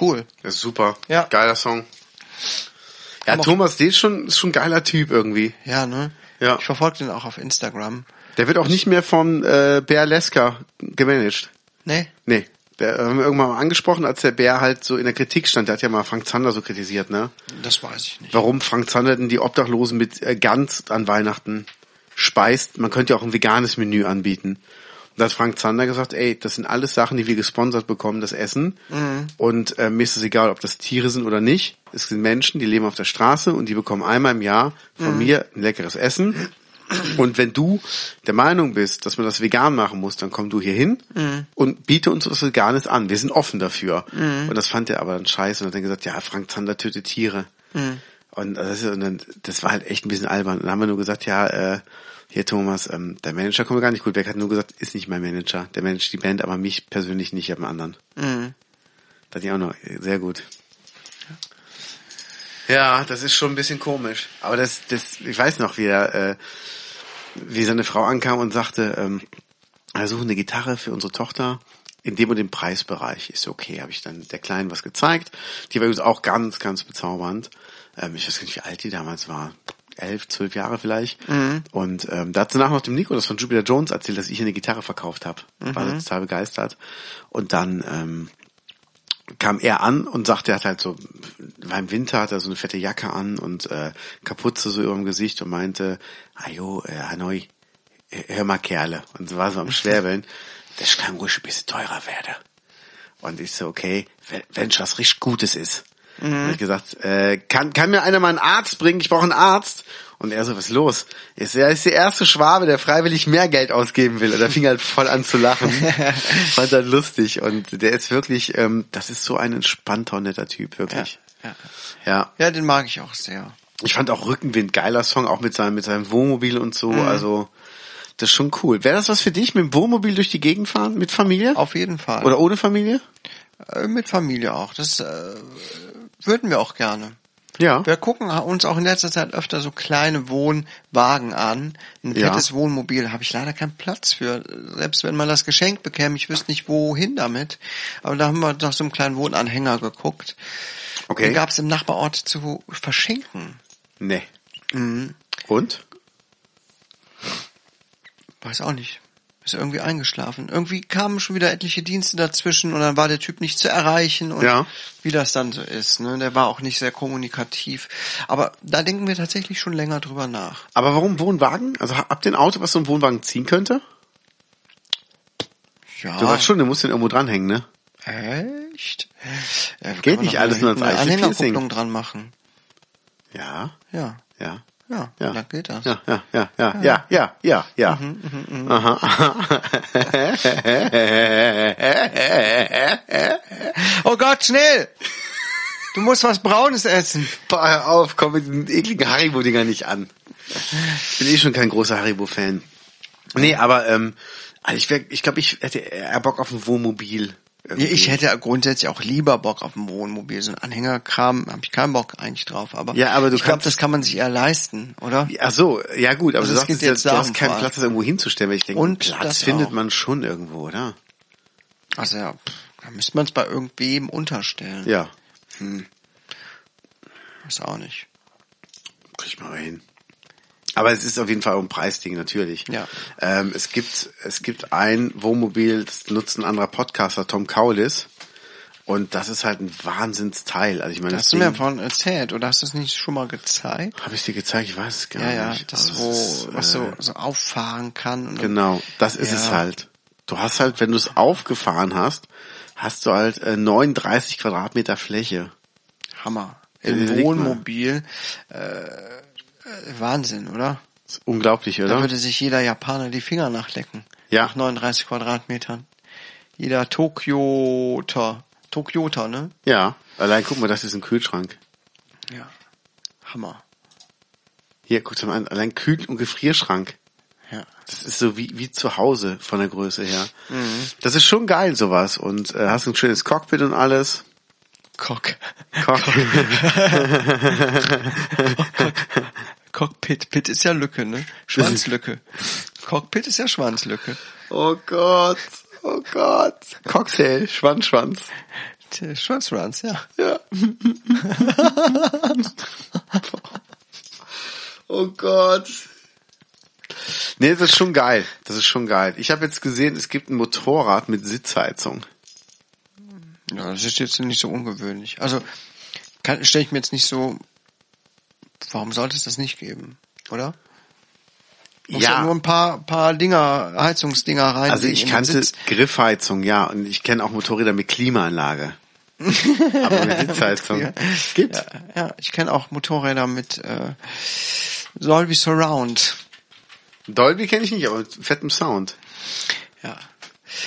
Cool. Das ist super. Ja. Geiler Song. Ja, Thomas D. ist schon, ist schon ein geiler Typ irgendwie. Ja, ne? Ja. Ich verfolge den auch auf Instagram. Der wird auch nicht mehr von äh, Bär Leska gemanagt. Ne? Nee. Der haben wir irgendwann mal angesprochen, als der Bär halt so in der Kritik stand. Der hat ja mal Frank Zander so kritisiert, ne? Das weiß ich nicht. Warum Frank Zander denn die Obdachlosen mit äh, Gans an Weihnachten speist. Man könnte ja auch ein veganes Menü anbieten. Da hat Frank Zander gesagt, ey, das sind alles Sachen, die wir gesponsert bekommen, das Essen. Und äh, mir ist es egal, ob das Tiere sind oder nicht. Es sind Menschen, die leben auf der Straße und die bekommen einmal im Jahr von mir ein leckeres Essen. Und wenn du der Meinung bist, dass man das vegan machen muss, dann komm du hier hin und biete uns was Veganes an. Wir sind offen dafür. Und das fand er aber dann scheiße und hat dann gesagt, ja, Frank Zander tötet Tiere. Und das, ist, und dann, das war halt echt ein bisschen albern. Und dann haben wir nur gesagt, ja, äh, hier Thomas, ähm, der Manager kommt mir gar nicht gut weg. Hat nur gesagt, ist nicht mein Manager. Der managt die Band, aber mich persönlich nicht, ich habe einen anderen. Mhm. Das ich auch noch, sehr gut. Ja, das ist schon ein bisschen komisch. Aber das, das, ich weiß noch, wie er, äh, wie seine Frau ankam und sagte, ähm, wir suchen eine Gitarre für unsere Tochter in dem und dem Preisbereich. Ist okay, habe ich dann der Kleinen was gezeigt. Die war übrigens auch ganz, ganz bezaubernd. Ähm, ich weiß gar nicht, wie alt die damals war. Elf, zwölf Jahre vielleicht. Und ähm, da hat sie nachher noch dem Nico das von Jupiter Jones erzählt, dass ich ihr eine Gitarre verkauft habe. War sie total begeistert. Und dann ähm, kam er an und sagte, er hat halt so, war im Winter, hat er so eine fette Jacke an und äh, Kapuze so über dem Gesicht und meinte, ajo, äh, Hanoi, hör mal Kerle. Und so war so am Schwäbeln, (laughs) das kann ruhig ein bisschen teurer werden. Und ich so, okay, wenn, wenn was richtig Gutes ist. Mhm. Hab ich gesagt, äh, kann, kann mir einer mal einen Arzt bringen? Ich brauche einen Arzt. Und er so, was ist los? Ist, er ist der erste Schwabe, der freiwillig mehr Geld ausgeben will. Und er fing halt voll an zu lachen. (laughs) Fand er lustig. Und der ist wirklich, ähm, das ist so ein entspannter, netter Typ, wirklich. Ja. Ja. ja, den mag ich auch sehr. Ich fand auch Rückenwind geiler Song, auch mit seinem, mit seinem Wohnmobil und so. Also, das ist schon cool. Wäre das was für dich, mit dem Wohnmobil durch die Gegend fahren? Mit Familie? Auf jeden Fall. Oder ohne Familie? Äh, mit Familie auch. Das äh, würden wir auch gerne. Ja. Wir gucken uns auch in letzter Zeit öfter so kleine Wohnwagen an. Ein Ja. fettes Wohnmobil habe ich leider keinen Platz für. Selbst wenn man das geschenkt bekäme, ich wüsste nicht wohin damit. Aber da haben wir nach so einem kleinen Wohnanhänger geguckt. Okay. Den gab es im Nachbarort zu verschenken. Nee. Mhm. Und? Weiß auch nicht. Ist irgendwie eingeschlafen. Irgendwie kamen schon wieder etliche Dienste dazwischen und dann war der Typ nicht zu erreichen und Ja. wie das dann so ist. Ne? Der war auch nicht sehr kommunikativ. Aber da denken wir tatsächlich schon länger drüber nach. Aber warum Wohnwagen? Also habt ihr ein Auto, was so ein Wohnwagen ziehen könnte? Ja. Du weißt schon, du musst den irgendwo dranhängen, ne? Echt? Ja, Geht nicht alles nur hinten eine. Anhängerkupplung dran machen. Ja, Ja. ja. Ja, Ja. dann geht das. Ja, ja, ja, ja, ja, ja, ja, ja. Mhm, Aha. Oh Gott, schnell! Du musst was Braunes essen. Boah, hör auf, komm mit diesen ekligen Haribo-Dinger nicht an. Ich bin eh schon kein großer Haribo-Fan. Nee, aber ähm, also ich, wär, ich glaube, ich hätte eher Bock auf ein Wohnmobil. Irgendwie. Ich hätte grundsätzlich auch lieber Bock auf ein Wohnmobil. So ein Anhängerkram habe ich keinen Bock eigentlich drauf. Aber, Ja, aber du ich glaube, das kann man sich eher leisten, oder? Ach so, ja gut, aber Also du sagst jetzt, jetzt du hast keinen Platz, das irgendwo hinzustellen, weil ich denke, Und Platz das findet man schon irgendwo, oder? Also ja, da müsste man es bei irgendwem unterstellen. Ja, Weiß auch nicht. krieg ich mal hin. Aber es ist auf jeden Fall auch ein Preisding, natürlich. Ja. Ähm, es gibt, es gibt ein Wohnmobil, das nutzt ein anderer Podcaster, Tom Kaulis. Und das ist halt ein Wahnsinnsteil. Also ich meine, das Hast du mir davon erzählt oder hast du es nicht schon mal gezeigt? habe ich dir gezeigt, ich weiß es gar Ja, ja, nicht. das Aber wo, ist, was äh, so, so auffahren kann. Genau, das ist Ja. es halt. Du hast halt, wenn du es aufgefahren hast, hast du halt äh, 39 Quadratmeter Fläche. Hammer. Ja, Im. Wohnmobil. Äh, äh, Wahnsinn, oder? Das ist unglaublich, Da oder? würde sich jeder Japaner die Finger nachlecken. Ja. Nach 39 Quadratmetern. Jeder Tokioter. Tokioter, ne? Ja, allein guck mal, das ist ein Kühlschrank. Ja. Hammer. Hier, guck mal an, allein Kühl- und Gefrierschrank. Ja. Das ist so wie, wie zu Hause von der Größe her. Mhm. Das ist schon geil, sowas. Und äh, hast ein schönes Cockpit und alles. Cock. Cock (laughs) (laughs) (laughs) Cockpit. Pit ist ja Lücke, ne? Schwanzlücke. Cockpit ist ja Schwanzlücke. oh Gott, oh Gott. Cocktail, Schwanz, Schwanz. Tja, Schwanzranz, ja. Ja. (laughs) oh Gott. Nee, das ist schon geil. Das ist schon geil. Ich habe jetzt gesehen, es gibt ein Motorrad mit Sitzheizung. Ja, das ist jetzt nicht so ungewöhnlich. Also, kann, stelle ich mir jetzt nicht so, warum sollte es das nicht geben, oder? Muss ja, nur ein paar, paar Dinger, Heizungsdinger rein. Also ich kannte Griffheizung, ja, und ich kenne auch Motorräder mit Klimaanlage. (laughs) Aber mit Sitzheizung. Ja. Gibt's? Ja, ja ich kenne auch Motorräder mit äh, Dolby Surround. Dolby kenne ich nicht, aber mit fettem Sound. Ja.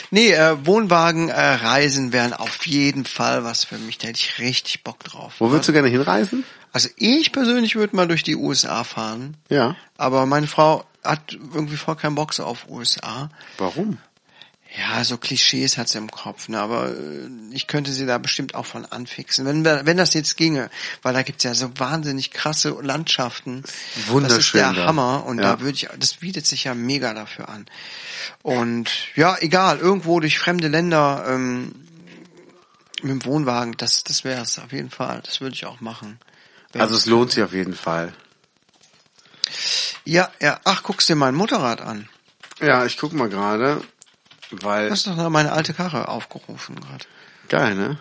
Nee, äh, Wohnwagenreisen äh, wären auf jeden Fall was für mich. Da hätte ich richtig Bock drauf. Wo würdest du gerne hinreisen? Also ich persönlich würde mal durch die USA fahren. Ja. Aber meine Frau hat irgendwie voll keinen Bock auf USA. Warum? Ja, so Klischees hat sie im Kopf, ne? aber äh, ich könnte sie da bestimmt auch von anfixen, wenn wenn das jetzt ginge, weil da gibt's ja so wahnsinnig krasse Landschaften. Wunderschön. Das ist der da. Hammer und Ja. da würde ich, das bietet sich ja mega dafür an. Und ja, egal, irgendwo durch fremde Länder ähm, mit dem Wohnwagen, das, das wäre es auf jeden Fall. Das würde ich auch machen. Also es lohnt sich auf jeden Fall. ja, ja. Ach, guckst dir mein Motorrad an. Ja, ich guck mal gerade, weil Du hast doch noch meine alte Karre aufgerufen gerade. geil, ne?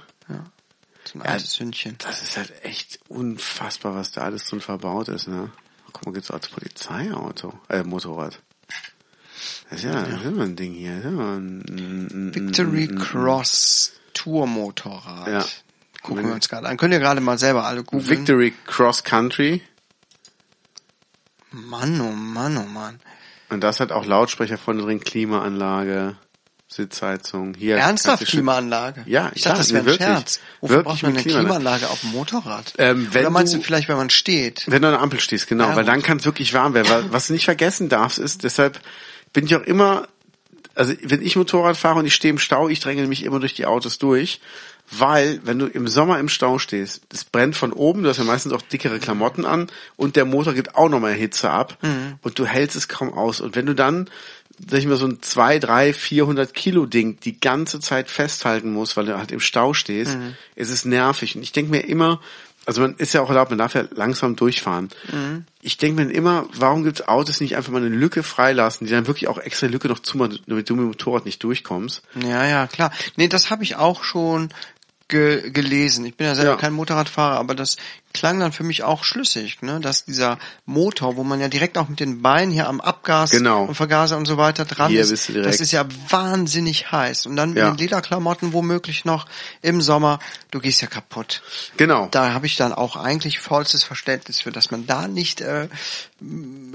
So ein altes Hündchen. Das ist halt echt unfassbar, was da alles drin verbaut ist, ne? Guck mal, gibt's als Polizeiauto, äh, Motorrad. Das ist ja, Das ist immer ein Ding hier. Das ist immer ein, ein, Victory Cross Tourmotorrad. Ja. Gucken wir uns gerade an. Könnt ihr gerade mal selber alle googeln. Victory Cross Country. Mann, oh Mann, oh Mann. Und das hat auch Lautsprecher vorne drin, Klimaanlage, Sitzheizung. Hier Ernsthaft Klimaanlage? Ja, ich dachte, das wäre ein wirklich. Scherz. Wofür Wirklich braucht man eine Klimaanlage? Klimaanlage auf dem Motorrad? Ähm, wenn Oder meinst du du- vielleicht, wenn man steht? Wenn du an der Ampel stehst, genau, Ja, weil dann kann es wirklich warm werden. Weil, (laughs) was du nicht vergessen darfst, ist, deshalb bin ich auch immer, also wenn ich Motorrad fahre und ich stehe im Stau, ich dränge mich immer durch die Autos durch, weil wenn du im Sommer im Stau stehst, es brennt von oben, du hast ja meistens auch dickere Klamotten an und der Motor gibt auch nochmal Hitze ab Mhm. und du hältst es kaum aus. Und wenn du dann sag ich mal, so ein 2, 3, 400 Kilo Ding die ganze Zeit festhalten musst, weil du halt im Stau stehst, Mhm. ist es nervig. Und ich denke mir immer, also man ist ja auch erlaubt, man darf ja langsam durchfahren. Mhm. Ich denke mir immer, warum gibt es Autos nicht einfach mal eine Lücke freilassen, die dann wirklich auch extra Lücke noch zumachen, damit du mit dem Motorrad nicht durchkommst? Ja, ja, klar. Nee, das habe ich auch schon ge gelesen. Ich bin ja selber Ja. kein Motorradfahrer, aber das klang dann für mich auch schlüssig, ne? dass dieser Motor, wo man ja direkt auch mit den Beinen hier am Abgas Genau. und Vergaser und so weiter dran Hier ist, das ist ja wahnsinnig heiß. Und dann mit Ja. den Lederklamotten womöglich noch im Sommer, du gehst ja kaputt. Genau. Da habe ich dann auch eigentlich vollstes Verständnis für, dass man da nicht äh,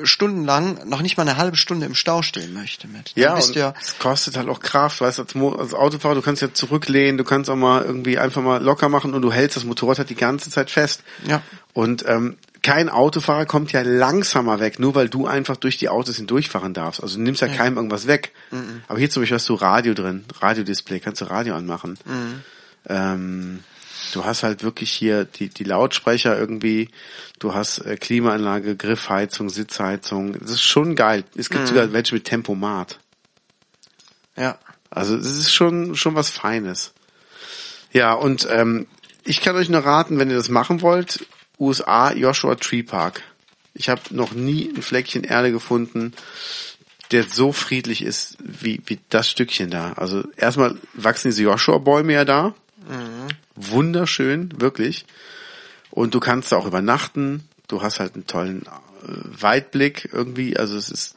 stundenlang, noch nicht mal eine halbe Stunde im Stau stehen möchte mit. Ja, ja es kostet halt auch Kraft, weißt du, als, Mo- als Autofahrer, du kannst ja zurücklehnen, du kannst auch mal irgendwie einfach mal locker machen und du hältst das Motorrad halt die ganze Zeit fest. Ja. Und ähm, kein Autofahrer kommt ja langsamer weg, nur weil du einfach durch die Autos hindurchfahren darfst. Also du nimmst ja, keinem irgendwas weg. Aber hier zum Beispiel hast du Radio drin, Radiodisplay, kannst du Radio anmachen. Ähm, du hast halt wirklich hier die, die Lautsprecher irgendwie, du hast äh, Klimaanlage, Griffheizung, Sitzheizung. Das ist schon geil. Es gibt sogar welche mit Tempomat. ja. Also es ist schon schon was Feines. Ja, und ähm, ich kann euch nur raten, wenn ihr das machen wollt, USA Joshua Tree Park. Ich habe noch nie ein Fleckchen Erde gefunden, der so friedlich ist wie, wie das Stückchen da. Also erstmal wachsen diese Joshua-Bäume ja da. Wunderschön, wirklich. Und du kannst da auch übernachten. Du hast halt einen tollen äh, Weitblick irgendwie. Also es ist,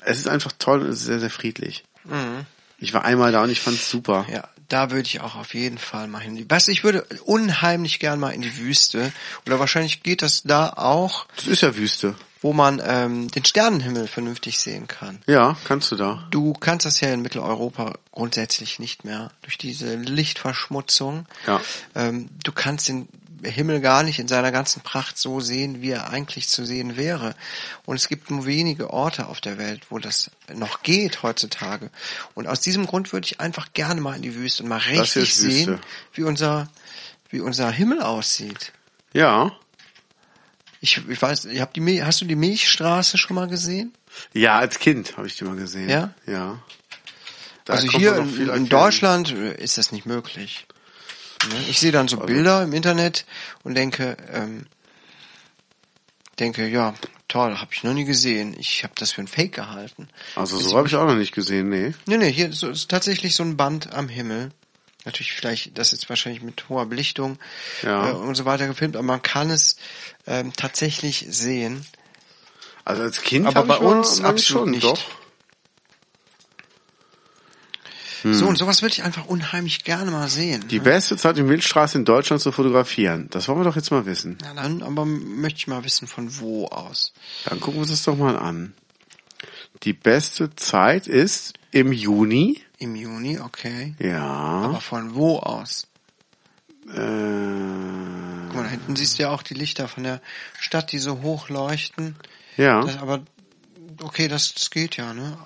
es ist einfach toll und es ist sehr, sehr friedlich. Ich war einmal da und ich fand's super. Ja, da würde ich auch auf jeden Fall mal hin. Was, ich würde unheimlich gern mal in die Wüste. Oder wahrscheinlich geht das da auch, Das ist ja Wüste. wo man ähm, den Sternenhimmel vernünftig sehen kann. Ja, kannst du da. Du kannst das ja in Mitteleuropa grundsätzlich nicht mehr durch diese Lichtverschmutzung. Ja. Ähm, du kannst den Himmel gar nicht in seiner ganzen Pracht so sehen, wie er eigentlich zu sehen wäre. Und es gibt nur wenige Orte auf der Welt, wo das noch geht heutzutage. Und aus diesem Grund würde ich einfach gerne mal in die Wüste und mal richtig sehen, wie unser, wie unser Himmel aussieht. Ja. Ich, ich weiß, ich hab die, Mil- hast du die Milchstraße schon mal gesehen? Ja, als Kind habe ich die mal gesehen. Ja? Ja. Da also hier in, in. Deutschland äh, ist das nicht möglich. Ne? Ich sehe dann Also so Bilder im Internet und denke, ähm, denke, ja, toll, habe ich noch nie gesehen. Ich habe das für ein Fake gehalten. Also so habe ich auch noch nicht gesehen, nee. Nee, nee, hier ist, ist tatsächlich so ein Band am Himmel. Natürlich vielleicht, das ist wahrscheinlich mit hoher Belichtung Ja. äh, und so weiter gefilmt, aber man kann es ähm, tatsächlich sehen. Also als Kind Aber bei uns absolut nicht. Doch. Hm. So, und sowas würde ich einfach unheimlich gerne mal sehen. Die ne? beste Zeit, die Milchstraße in Deutschland zu fotografieren. Das wollen wir doch jetzt mal wissen. Na dann, aber möchte ich mal wissen, von wo aus. Dann gucken wir uns das doch mal an. Die beste Zeit ist im Juni. Im Juni, okay. Ja. Aber von wo aus? Äh, Guck mal, da hinten siehst du ja auch die Lichter von der Stadt, die so hoch leuchten. ja. Das, aber okay, das, das geht ja, ne?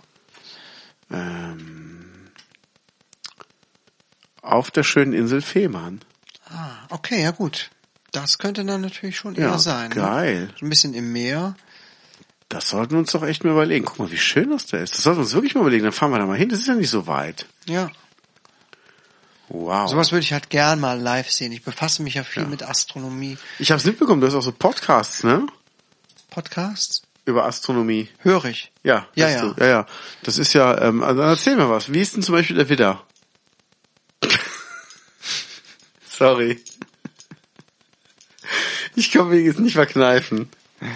Ähm, auf der schönen Insel Fehmarn. Ah, okay, ja gut. Das könnte dann natürlich schon Ja, eher sein. Ne? geil. So ein bisschen im Meer. Das sollten wir uns doch echt mal überlegen. Guck mal, wie schön das da ist. Das sollten wir uns wirklich mal überlegen. Dann fahren wir da mal hin. Das ist ja nicht so weit. Ja. Wow. Sowas würde ich halt gern mal live sehen. Ich befasse mich ja viel mit Astronomie. ich habe es mitbekommen. Du hast auch so Podcasts, ne? Podcasts? Über Astronomie. Höre ich. Ja, Ja, ja. Du. Ja, ja. Das ist ja, ähm, also dann erzähl mir was. Wie ist denn zum Beispiel der Widder? Sorry. Ich kann mich jetzt nicht verkneifen. Ja,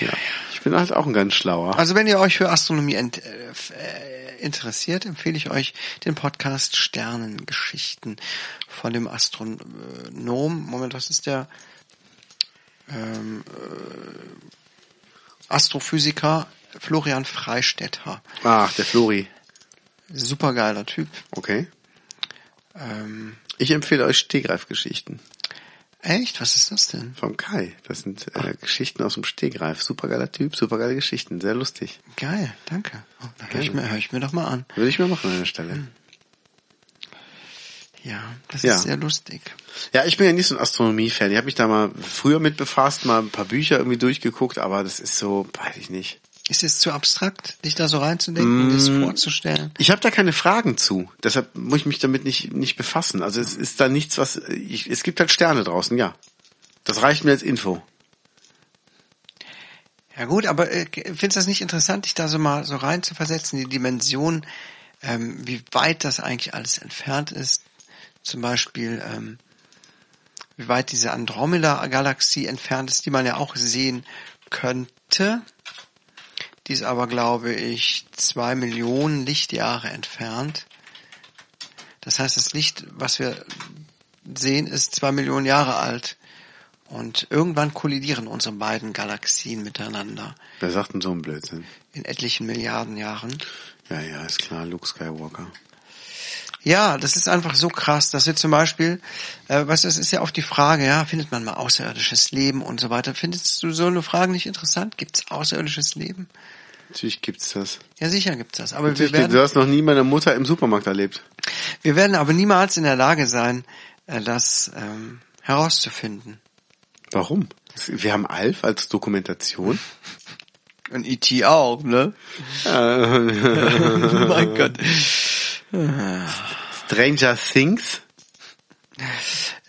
ja, ja. Ich bin halt auch ein ganz schlauer. Also wenn ihr euch für Astronomie ent, äh, äh, interessiert, empfehle ich euch den Podcast Sternengeschichten von dem Astronom. Moment, was ist der? Ähm, äh, Astrophysiker Florian Freistetter. Ach, der Flori. Supergeiler Typ. Okay. Ähm, Ich empfehle euch Stegreifgeschichten echt? Was ist das denn? vom Kai. Das sind äh, Geschichten aus dem Stegreif. Supergeiler Typ, supergeile Geschichten. Sehr lustig. Geil, danke. Oh, da höre ich, mir- hör ich mir doch mal an. Würde ich mir machen an der Stelle. Ja, das Ja. ist sehr lustig. Ja, ich bin ja nicht so ein Astronomie-Fan. Ich habe mich da mal früher mit befasst, mal ein paar Bücher irgendwie durchgeguckt, aber das ist so, weiß ich nicht. Ist es zu abstrakt, dich da so reinzudenken, das vorzustellen? Ich habe da keine Fragen zu. Deshalb muss ich mich damit nicht, nicht befassen. Also es ist da nichts, was. Ich, es gibt halt Sterne draußen, ja. Das reicht mir als Info. Ja gut, aber äh, findest du das nicht interessant, dich da so mal so rein zu versetzen, die Dimension, ähm, wie weit das eigentlich alles entfernt ist? Zum Beispiel, ähm, wie weit diese Andromeda-Galaxie entfernt ist, die man ja auch sehen könnte. Die ist aber, glaube ich, zwei Millionen Lichtjahre entfernt. Das heißt, das Licht, was wir sehen, ist zwei Millionen Jahre alt. Und irgendwann kollidieren unsere beiden Galaxien miteinander. Wer sagt denn so einen Blödsinn? In etlichen Milliarden Jahren. Ja, ja, ist klar, Luke Skywalker. Ja, das ist einfach so krass, dass wir zum Beispiel, äh, was das ist ja oft die Frage, ja, findet man mal außerirdisches Leben und so weiter. Findest du so eine Frage nicht interessant? Gibt es außerirdisches Leben? Natürlich gibt's das. Ja, sicher gibt's das. Aber wir Natürlich werden, du hast noch nie meine Mutter im Supermarkt erlebt. wir werden aber niemals in der Lage sein, äh, das ähm, herauszufinden. Warum? Wir haben Alf als Dokumentation. Und E.T. auch, ne? (laughs) mein Gott. Stranger Things,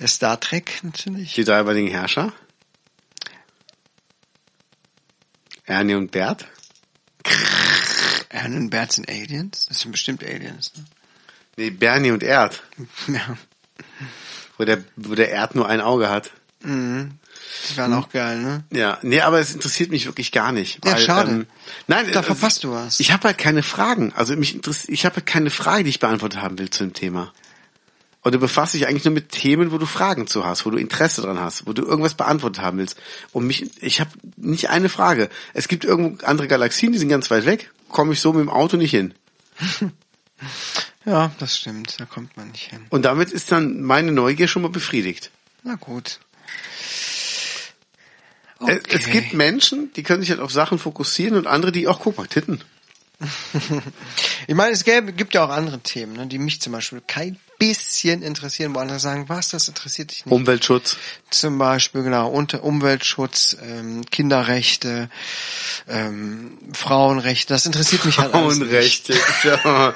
Star Trek natürlich. die dreibeinigen Herrscher. Ernie und Bert. Ernie und Bert sind Aliens? Das sind bestimmt Aliens, ne? Nee, Bernie und Erd. (laughs) Ja. Wo der, wo der Erd nur ein Auge hat. Mhm. Die waren auch geil, ne? Ja, nee, aber es interessiert mich wirklich gar nicht. Ja, weil, schade. Ähm, nein, Da äh, verpasst du was. Ich habe halt keine Fragen. Also mich interessiert, ich habe halt keine Frage, die ich beantwortet haben will zu dem Thema. Und du befasst dich eigentlich nur mit Themen, wo du Fragen zu hast, wo du Interesse dran hast, wo du irgendwas beantwortet haben willst. Und mich, ich habe nicht eine Frage. Es gibt irgendwo andere Galaxien, die sind ganz weit weg. Komme ich so mit dem Auto nicht hin. (laughs) Ja, das stimmt. Da kommt man nicht hin. Und damit ist dann meine Neugier schon mal befriedigt. Na gut. Es- Es gibt Menschen, die können sich halt auf Sachen fokussieren und andere, die auch, guck mal, Titten. (laughs) Ich meine, es gäbe, gibt ja auch andere Themen, ne, die mich zum Beispiel kein bisschen interessieren, wo andere sagen, was, das interessiert dich nicht. Umweltschutz. Zum Beispiel, genau, unter Umweltschutz, ähm, Kinderrechte, ähm, Frauenrechte, das interessiert mich halt. Frauenrechte. (laughs) Ja.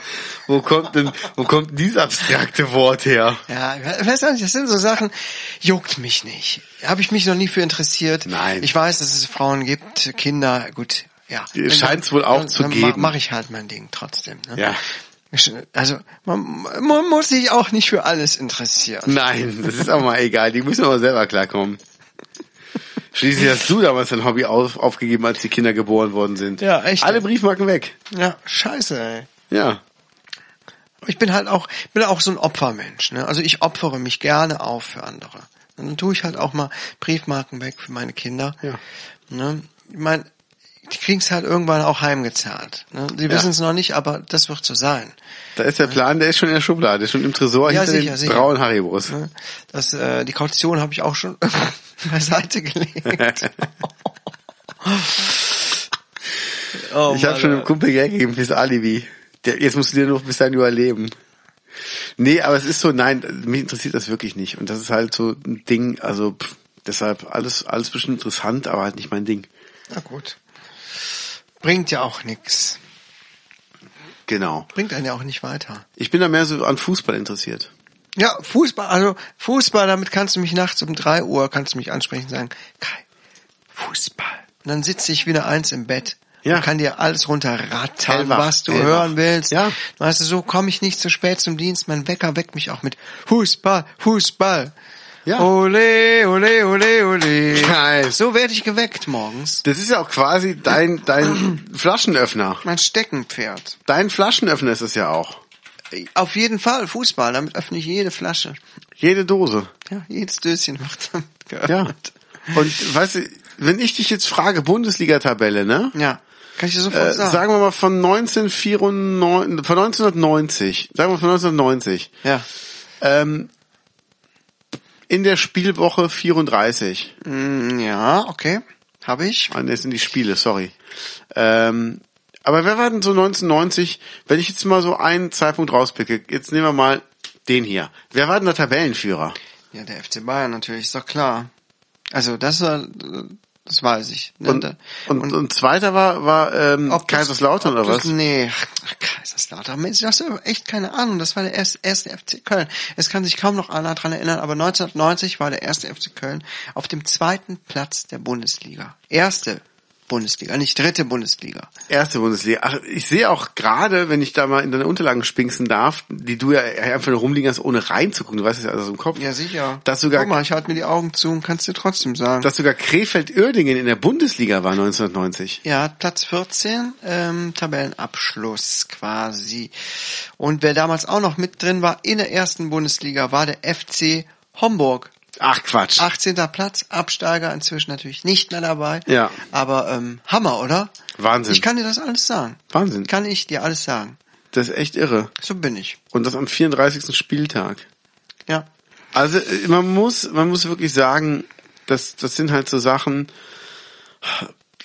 Wo kommt denn, wo kommt dieses abstrakte Wort her? Ja, ich weiß auch nicht, das sind so Sachen, juckt mich nicht. Habe ich mich noch nie für interessiert. Nein. Ich weiß, dass es Frauen gibt, Kinder, gut, ja. Scheint's wohl auch zu geben. Mache ich halt mein Ding trotzdem. Ne? Ja. Also man, man muss sich auch nicht für alles interessieren. Nein, das ist auch mal egal. Die müssen aber selber klarkommen. Schließlich hast du damals dein Hobby auf, aufgegeben, als die Kinder geboren worden sind. Ja, echt. Alle Briefmarken weg. Ja, scheiße, ey. Ja. Ich bin halt auch, bin auch so ein Opfermensch. Ne? Also ich opfere mich gerne auf für andere. Und dann tue ich halt auch mal Briefmarken weg für meine Kinder. Ja. Ne? Ich meine, die kriegen's halt irgendwann auch heimgezahlt. Ne? Die Ja. wissen es noch nicht, aber das wird so sein. Da ist der Plan, der ist schon in der Schublade, schon im Tresor Ja, hinter sicher, den sicher. braunen Haribos. Ne? Das, äh, die Kaution habe ich auch schon (laughs) beiseite gelegt. (laughs) oh, Ich habe schon einem Kumpel Geld gegeben fürs Alibi. Der, jetzt musst du dir noch bis dahin überleben. Nee, aber es ist so, nein, mich interessiert das wirklich nicht. Und das ist halt so ein Ding, also pff, deshalb alles, alles bestimmt interessant, aber halt nicht mein Ding. Na gut. Bringt ja auch nix. Genau. Bringt einen ja auch nicht weiter. Ich bin da mehr so an Fußball interessiert. Ja, Fußball, also Fußball, damit kannst du mich nachts um drei Uhr, kannst du mich ansprechen und sagen, Kai, Fußball. Und dann sitze ich wieder eins im Bett Ja. und kann dir alles runterrattern, Hellwach, was du hellwach. hören willst. Ja. Weißt du, so komme ich nicht zu spät zum Dienst. Mein Wecker weckt mich auch mit Fußball, Fußball. Ja. Ole, ole, ole, ole. Geil. So werde ich geweckt morgens. Das ist ja auch quasi dein, dein (clears throat) Flaschenöffner. Mein Steckenpferd. Dein Flaschenöffner ist es ja auch. Auf jeden Fall Fußball, damit öffne ich jede Flasche. Jede Dose. Ja, jedes Döschen wird damit Ja. geöffnet. Und weißt du, wenn ich dich jetzt frage, Bundesliga-Tabelle, ne? Ja. Kann ich dir sofort Äh, sagen. sagen wir mal von 1994, von 1990, sagen wir von 1990, Ja. ähm, in der Spielwoche 34, Mm, Ja, okay. Habe ich. ah, das sind die Spiele, sorry. Ähm, aber wer war denn so 1990, wenn ich jetzt mal so einen Zeitpunkt rauspicke, jetzt nehmen wir mal den hier. Wer war denn der Tabellenführer? Ja, der FC Bayern natürlich, ist doch klar. Also das war, das weiß ich. Ne, Und, und, und, zweiter war, war ähm, ob das- Kaiserslautern ob oder das, was? Nee, ach, Kaiserslautern. Das hast du echt keine Ahnung. Das war der erste, erste FC Köln. Es kann sich kaum noch einer dran erinnern, aber 1990 war der erste FC Köln auf dem zweiten Platz der Bundesliga. Erste Bundesliga, nicht dritte Bundesliga. Erste Bundesliga. Ach, ich sehe auch gerade, wenn ich da mal in deine Unterlagen spinksen darf, die du ja einfach nur rumliegen hast, ohne reinzugucken. Du weißt es ja alles im Kopf. Ja, sicher. Dass sogar, Guck mal, ich halte mir die Augen zu und kannst dir trotzdem sagen. dass sogar Krefeld-Uerdingen in der Bundesliga war 1990. Ja, Platz 14, ähm, Tabellenabschluss quasi. Und wer damals auch noch mit drin war in der ersten Bundesliga, war der FC Homburg. Ach Quatsch. 18. Platz, Absteiger inzwischen natürlich nicht mehr dabei. Ja. Aber ähm, Hammer, oder? Wahnsinn. Ich kann dir das alles sagen. Wahnsinn. Kann ich dir alles sagen. Das ist echt irre. So bin ich. Und das am 34. Spieltag. Ja. Also äh, man muss, man muss wirklich sagen, das, das sind halt so Sachen.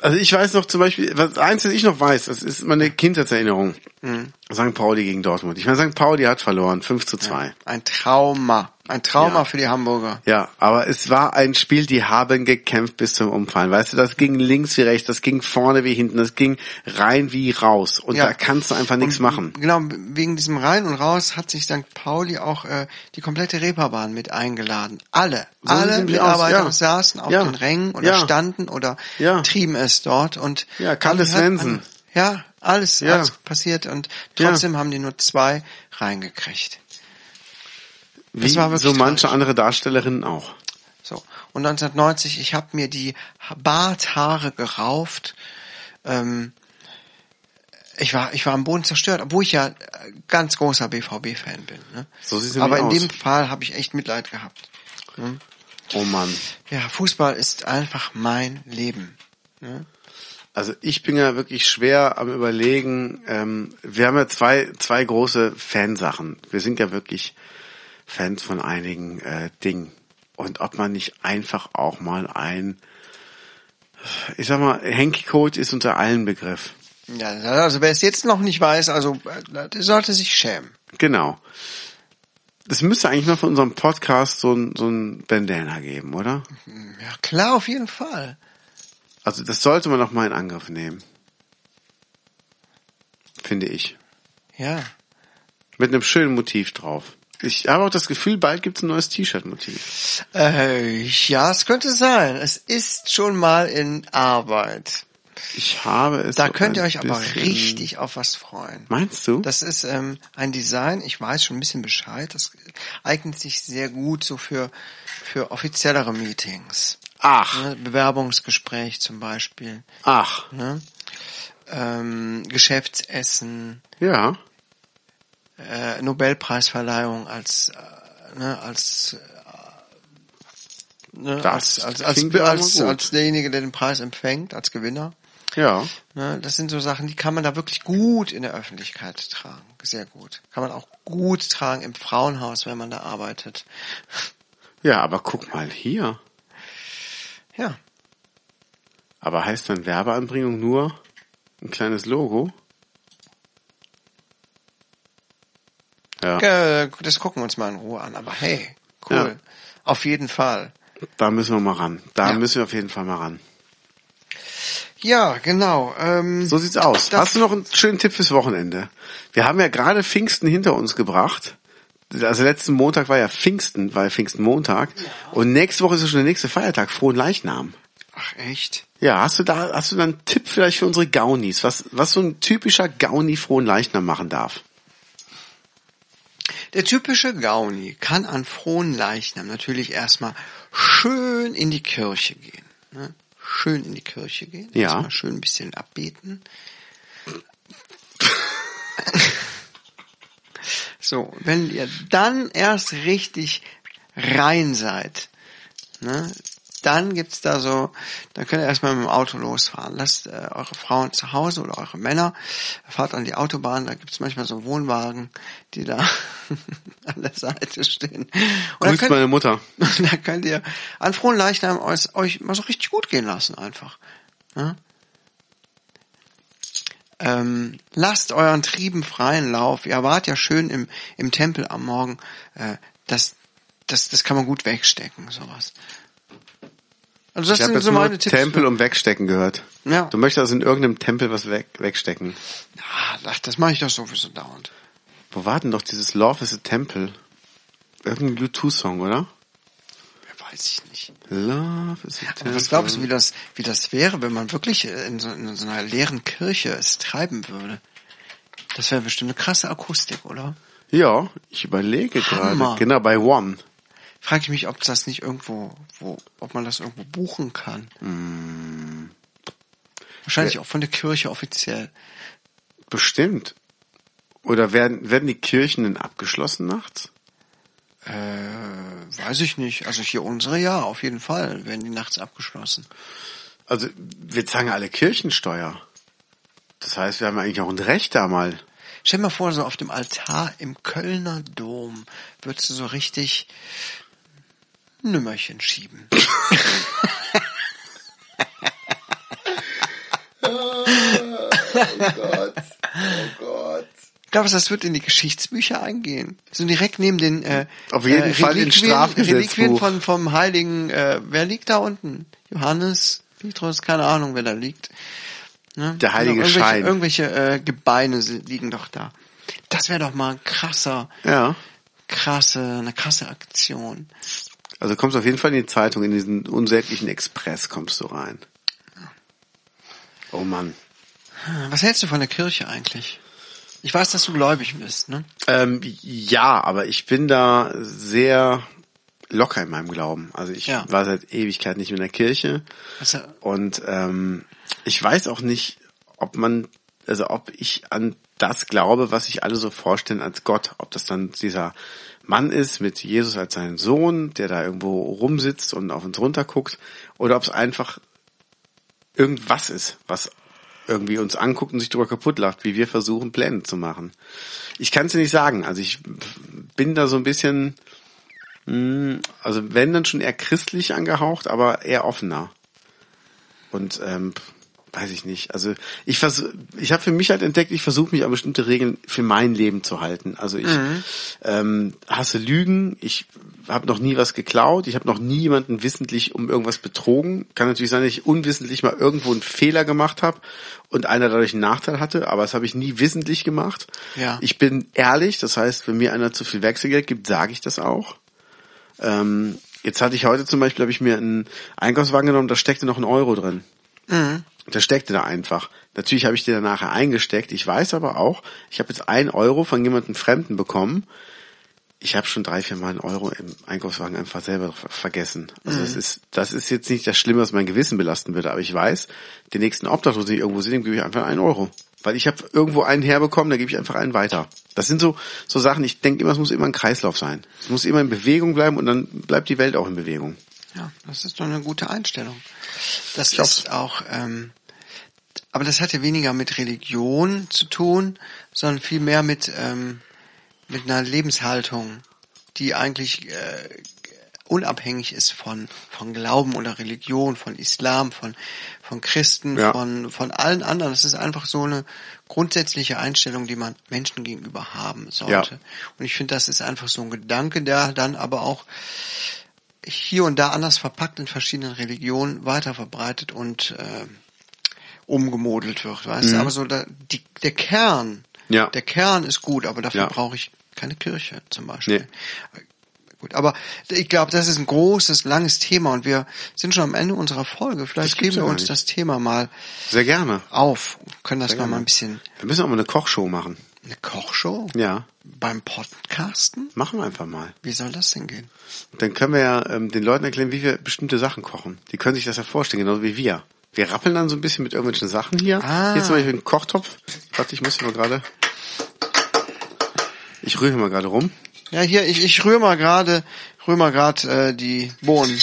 Also ich weiß noch zum Beispiel, was eins, was ich noch weiß, das ist meine Kindheitserinnerung. Mhm. St. Pauli gegen Dortmund. Ich meine, St. Pauli hat verloren, 5 zu 2. Ein Trauma. Ein Trauma Ja. für die Hamburger. Ja, aber es war ein Spiel, die haben gekämpft bis zum Umfallen. Weißt du, das ging links wie rechts, das ging vorne wie hinten, das ging rein wie raus. Und Ja. da kannst du einfach nichts machen. Genau, wegen diesem Rein und Raus hat sich St. Pauli auch äh, die komplette Reeperbahn mit eingeladen. Alle, So alle sieht's aus, Mitarbeiter ja. saßen auf den Rängen oder standen oder Ja. trieben es dort und Ja, Kalle Svensson. ja, alles, Ja. alles passiert und trotzdem haben die nur zwei reingekriegt. Wie so manche tragisch. andere Darstellerinnen auch. So. Und 1990, ich habe mir die Barthaare gerauft. Ähm, ich war, ich war am Boden zerstört, obwohl ich ja ganz großer BVB-Fan bin. Ne? So sieht's Aber in aus. dem Fall habe ich echt Mitleid gehabt. Oh Mann. Ja, Fußball ist einfach mein Leben. Ne? Also ich bin ja wirklich schwer am überlegen. Ähm, wir haben ja zwei, zwei große Fansachen. Wir sind ja wirklich Fans von einigen äh, Dingen. Und ob man nicht einfach auch mal ein, ich sag mal, Hanky Code ist unter allen Begriff. Ja, also wer es jetzt noch nicht weiß, also äh, der sollte sich schämen. Genau. Es müsste eigentlich mal von unserem Podcast so ein, so ein Bandana geben, oder? Ja, klar, auf jeden Fall. Also das sollte man noch mal in Angriff nehmen. Finde ich. Ja. Mit einem schönen Motiv drauf. Ich habe auch das Gefühl, bald gibt es ein neues T-Shirt-Motiv. Äh, ja, es könnte sein. Es ist schon mal in Arbeit. Ich habe es. Da könnt ihr euch aber richtig auf was freuen. Meinst du? Das ist ähm, ein Design, ich weiß schon ein bisschen Bescheid, das eignet sich sehr gut so für, für offiziellere Meetings. Ach, Ne? Bewerbungsgespräch zum Beispiel. ach, Ne? Ähm, Geschäftsessen, ja. Äh, Nobelpreisverleihung als, äh, ne, als, äh, ne, Das als, als, als, als, als derjenige, der den Preis empfängt, als Gewinner. Ja. Ne, das sind so Sachen, die kann man da wirklich gut in der Öffentlichkeit tragen. Sehr gut. Kann man auch gut tragen im Frauenhaus, wenn man da arbeitet. Ja, aber guck mal hier. Ja. Aber heißt dann Werbeanbringung nur ein kleines Logo? Ja, Das gucken wir uns mal in Ruhe an. Aber hey, cool. Auf jeden Fall. da müssen wir mal ran. Da Ja. müssen wir auf jeden Fall mal ran. Ja, genau. Ähm, So sieht's aus. Hast du noch einen schönen Tipp fürs Wochenende? Wir haben ja gerade Pfingsten hinter uns gebracht. Also letzten Montag war ja Pfingsten, war ja Pfingstenmontag. Und nächste Woche ist ja schon der nächste Feiertag, Frohen Leichnam. Ach echt? Ja, hast du da, hast du da einen Tipp vielleicht für unsere Gaunis, was, was so ein typischer Gauni Frohen Leichnam machen darf? Der typische Gauni kann an frohen Leichnam natürlich erstmal schön in die Kirche gehen. Ne? Schön in die Kirche gehen. Ja. Erstmal schön ein bisschen abbeten. (laughs) So, wenn ihr dann erst richtig rein seid, ne, dann gibt's da so, dann könnt ihr erstmal mit dem Auto losfahren. Lasst äh, eure Frauen zu Hause oder eure Männer, fahrt an die Autobahn, da gibt's manchmal so Wohnwagen, die da (laughs) an der Seite stehen. Und Grüßt könnt, meine Mutter. (laughs) da könnt ihr an frohen Leichnam euch, euch mal so richtig gut gehen lassen einfach. Ne? Ähm, lasst euren Trieben freien Lauf. Ihr wart ja schön im, im Tempel am Morgen. Äh, das, das, das kann man gut wegstecken, sowas. Also das Ich sind so meine Tipps. Tempel und Wegstecken gehört. Ja. Du möchtest also in irgendeinem Tempel was weg, wegstecken. Ah, ach, das mache ich doch sowieso dauernd. Wo war denn doch dieses Love is a Temple? Irgendein U2-Song, oder? Ja, Weiß ich nicht. Love is a Temple. Aber was glaubst du, wie das, wie das wäre, wenn man wirklich in so, in so einer leeren Kirche es treiben würde? Das wäre bestimmt eine krasse Akustik, oder? Ja, ich überlege Hammer. gerade. Genau, bei One. Frage ich mich, ob das nicht irgendwo, wo, ob man das irgendwo buchen kann. Hm. Wahrscheinlich auch von der Kirche offiziell. Bestimmt. Oder werden, werden die Kirchen denn abgeschlossen nachts? Äh, weiß ich nicht. Also hier unsere ja, auf jeden Fall werden die nachts abgeschlossen. Also, wir zahlen ja alle Kirchensteuer. Das heißt, wir haben eigentlich auch ein Recht da mal. Stell dir mal vor, so auf dem Altar im Kölner Dom würdest du so richtig Nümmerchen schieben. (laughs) Glaubst du, das wird in die Geschichtsbücher eingehen? So direkt neben den äh, Auf jeden äh, Fall in Reliquien, Strafgesetzbuch. Reliquien von vom Heiligen. Äh, wer liegt da unten? Johannes, Petrus, keine Ahnung, wer da liegt. Ne? Der heilige irgendwelche, Schein. Irgendwelche äh, Gebeine liegen doch da. Das wäre doch mal ein krasser, Ja. krasse, eine krasse Aktion. Also kommst auf jeden Fall in die Zeitung, in diesen unsäglichen Express kommst du rein. Oh Mann. Was hältst du von der Kirche eigentlich? Ich weiß, dass du gläubig bist, ne? Ähm, ja, aber ich bin da sehr locker in meinem Glauben. Also ich Ja. war seit Ewigkeit nicht mehr in der Kirche Also, und ähm, ich weiß auch nicht, ob man, also ob ich an das glaube, was sich alle so vorstellen als Gott. Ob das dann dieser Mann ist mit Jesus als seinen Sohn, der da irgendwo rumsitzt und auf uns runterguckt, oder ob es einfach irgendwas ist, was irgendwie uns anguckt und sich drüber kaputt lacht, wie wir versuchen, Pläne zu machen. Ich kann es dir nicht sagen. Also ich bin da so ein bisschen, mh, also wenn dann schon eher christlich angehaucht, aber eher offener. Und ähm, weiß ich nicht. Also ich versuch, ich habe für mich halt entdeckt, ich versuche mich an bestimmte Regeln für mein Leben zu halten. Also ich ähm, hasse Lügen. Ich habe noch nie was geklaut. Ich habe noch nie jemanden wissentlich um irgendwas betrogen. Kann natürlich sein, dass ich unwissentlich mal irgendwo einen Fehler gemacht habe und einer dadurch einen Nachteil hatte, aber das habe ich nie wissentlich gemacht. Ja. Ich bin ehrlich, das heißt, wenn mir einer zu viel Wechselgeld gibt, sage ich das auch. Ähm, jetzt hatte ich heute zum Beispiel, habe ich mir einen Einkaufswagen genommen, da steckte noch ein Euro drin. Der steckte da einfach. Natürlich habe ich den dann nachher eingesteckt. Ich weiß aber auch, ich habe jetzt ein Euro von jemandem Fremden bekommen. Ich habe schon drei, vier Mal einen Euro im Einkaufswagen einfach selber ver- vergessen. Also das ist, das ist jetzt nicht das Schlimme, was mein Gewissen belasten würde, aber ich weiß, den nächsten Obdachlosen, den ich irgendwo sehe, dem gebe ich einfach einen Euro. Weil ich habe irgendwo einen herbekommen, da gebe ich einfach einen weiter. Das sind so, so Sachen, ich denke immer, es muss immer ein Kreislauf sein. Es muss immer in Bewegung bleiben und dann bleibt die Welt auch in Bewegung. Ja, das ist doch eine gute Einstellung. Das Ich ist auch, ähm, aber das hat ja weniger mit Religion zu tun, sondern viel mehr mit, ähm, mit einer Lebenshaltung, die eigentlich äh, unabhängig ist von, von Glauben oder Religion, von Islam, von, von Christen, Ja. von, von allen anderen. Das ist einfach so eine grundsätzliche Einstellung, die man Menschen gegenüber haben sollte. Ja. Und ich finde, das ist einfach so ein Gedanke, der dann aber auch hier und da anders verpackt in verschiedenen Religionen weiter verbreitet und äh, umgemodelt wird, weißt du? Aber so da, die, der Kern, Mhm. Ja. der Kern ist gut, aber dafür Ja. brauche ich keine Kirche zum Beispiel. Nee. Gut, aber ich glaube, das ist ein großes, langes Thema und wir sind schon am Ende unserer Folge. Vielleicht geben wir uns nicht. das Thema mal Sehr gerne. auf, können das Sehr mal gerne. ein bisschen Wir müssen auch mal eine Kochshow machen. Eine Kochshow Ja, beim Podcasten? machen wir einfach mal. Wie soll das denn gehen? Dann können wir ja ähm, den Leuten erklären, wie wir bestimmte Sachen kochen. Die können sich das ja vorstellen, genauso wie wir. Wir rappeln dann so ein bisschen mit irgendwelchen Sachen hier. Ah. Hier zum Beispiel ein Kochtopf. Warte, ich muss hier mal gerade. Ich rühre hier mal gerade rum. Ja, hier, ich, ich rühre mal gerade, rühre mal gerade äh, die Bohnen.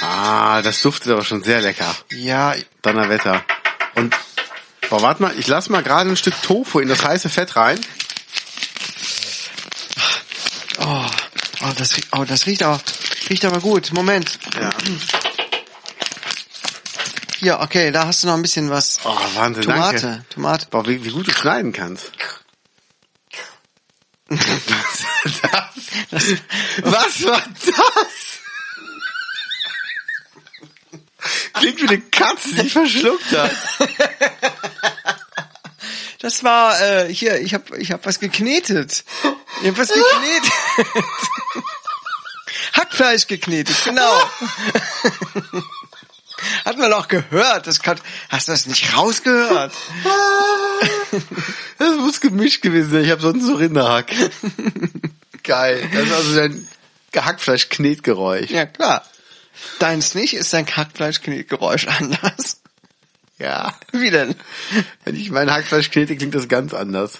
Ah, das duftet aber schon sehr lecker. Ja, Donnerwetter. Und, boah, warte mal, ich lass mal gerade ein Stück Tofu in das heiße Fett rein. oh, oh, das, oh, das riecht aber, riecht aber gut. Moment. Ja. Hier, okay, da hast du noch ein bisschen was. Oh, Wahnsinn, Tomate, danke. Tomate. Boah, wie, wie gut du schneiden kannst. (laughs) Das, Was war das? Klingt wie eine Katze, die verschluckt hat. das war äh, hier, ich habe ich hab was geknetet. Ich hab was geknetet. (laughs) Hackfleisch geknetet, genau. Hat man auch gehört. Das kann, hast du das nicht rausgehört? Das muss gemischt gewesen sein. Ich habe sonst so Rinderhack. (laughs) Geil. Das ist also dein Hackfleisch-Knetgeräusch. Ja, klar. Deins nicht, ist dein Hackfleisch-Knetgeräusch anders. Ja. Wie denn? Wenn ich mein Hackfleisch knete, klingt das ganz anders.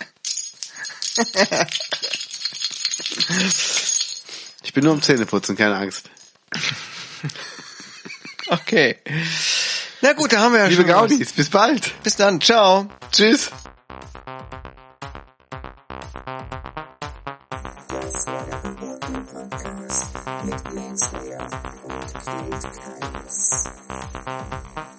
Ich bin nur am Zähneputzen, keine Angst. Okay. Na gut, da haben wir ja Liebe schon was. Gaudis, bis bald. Bis dann, ciao. Tschüss. with the answer of unclean kindness.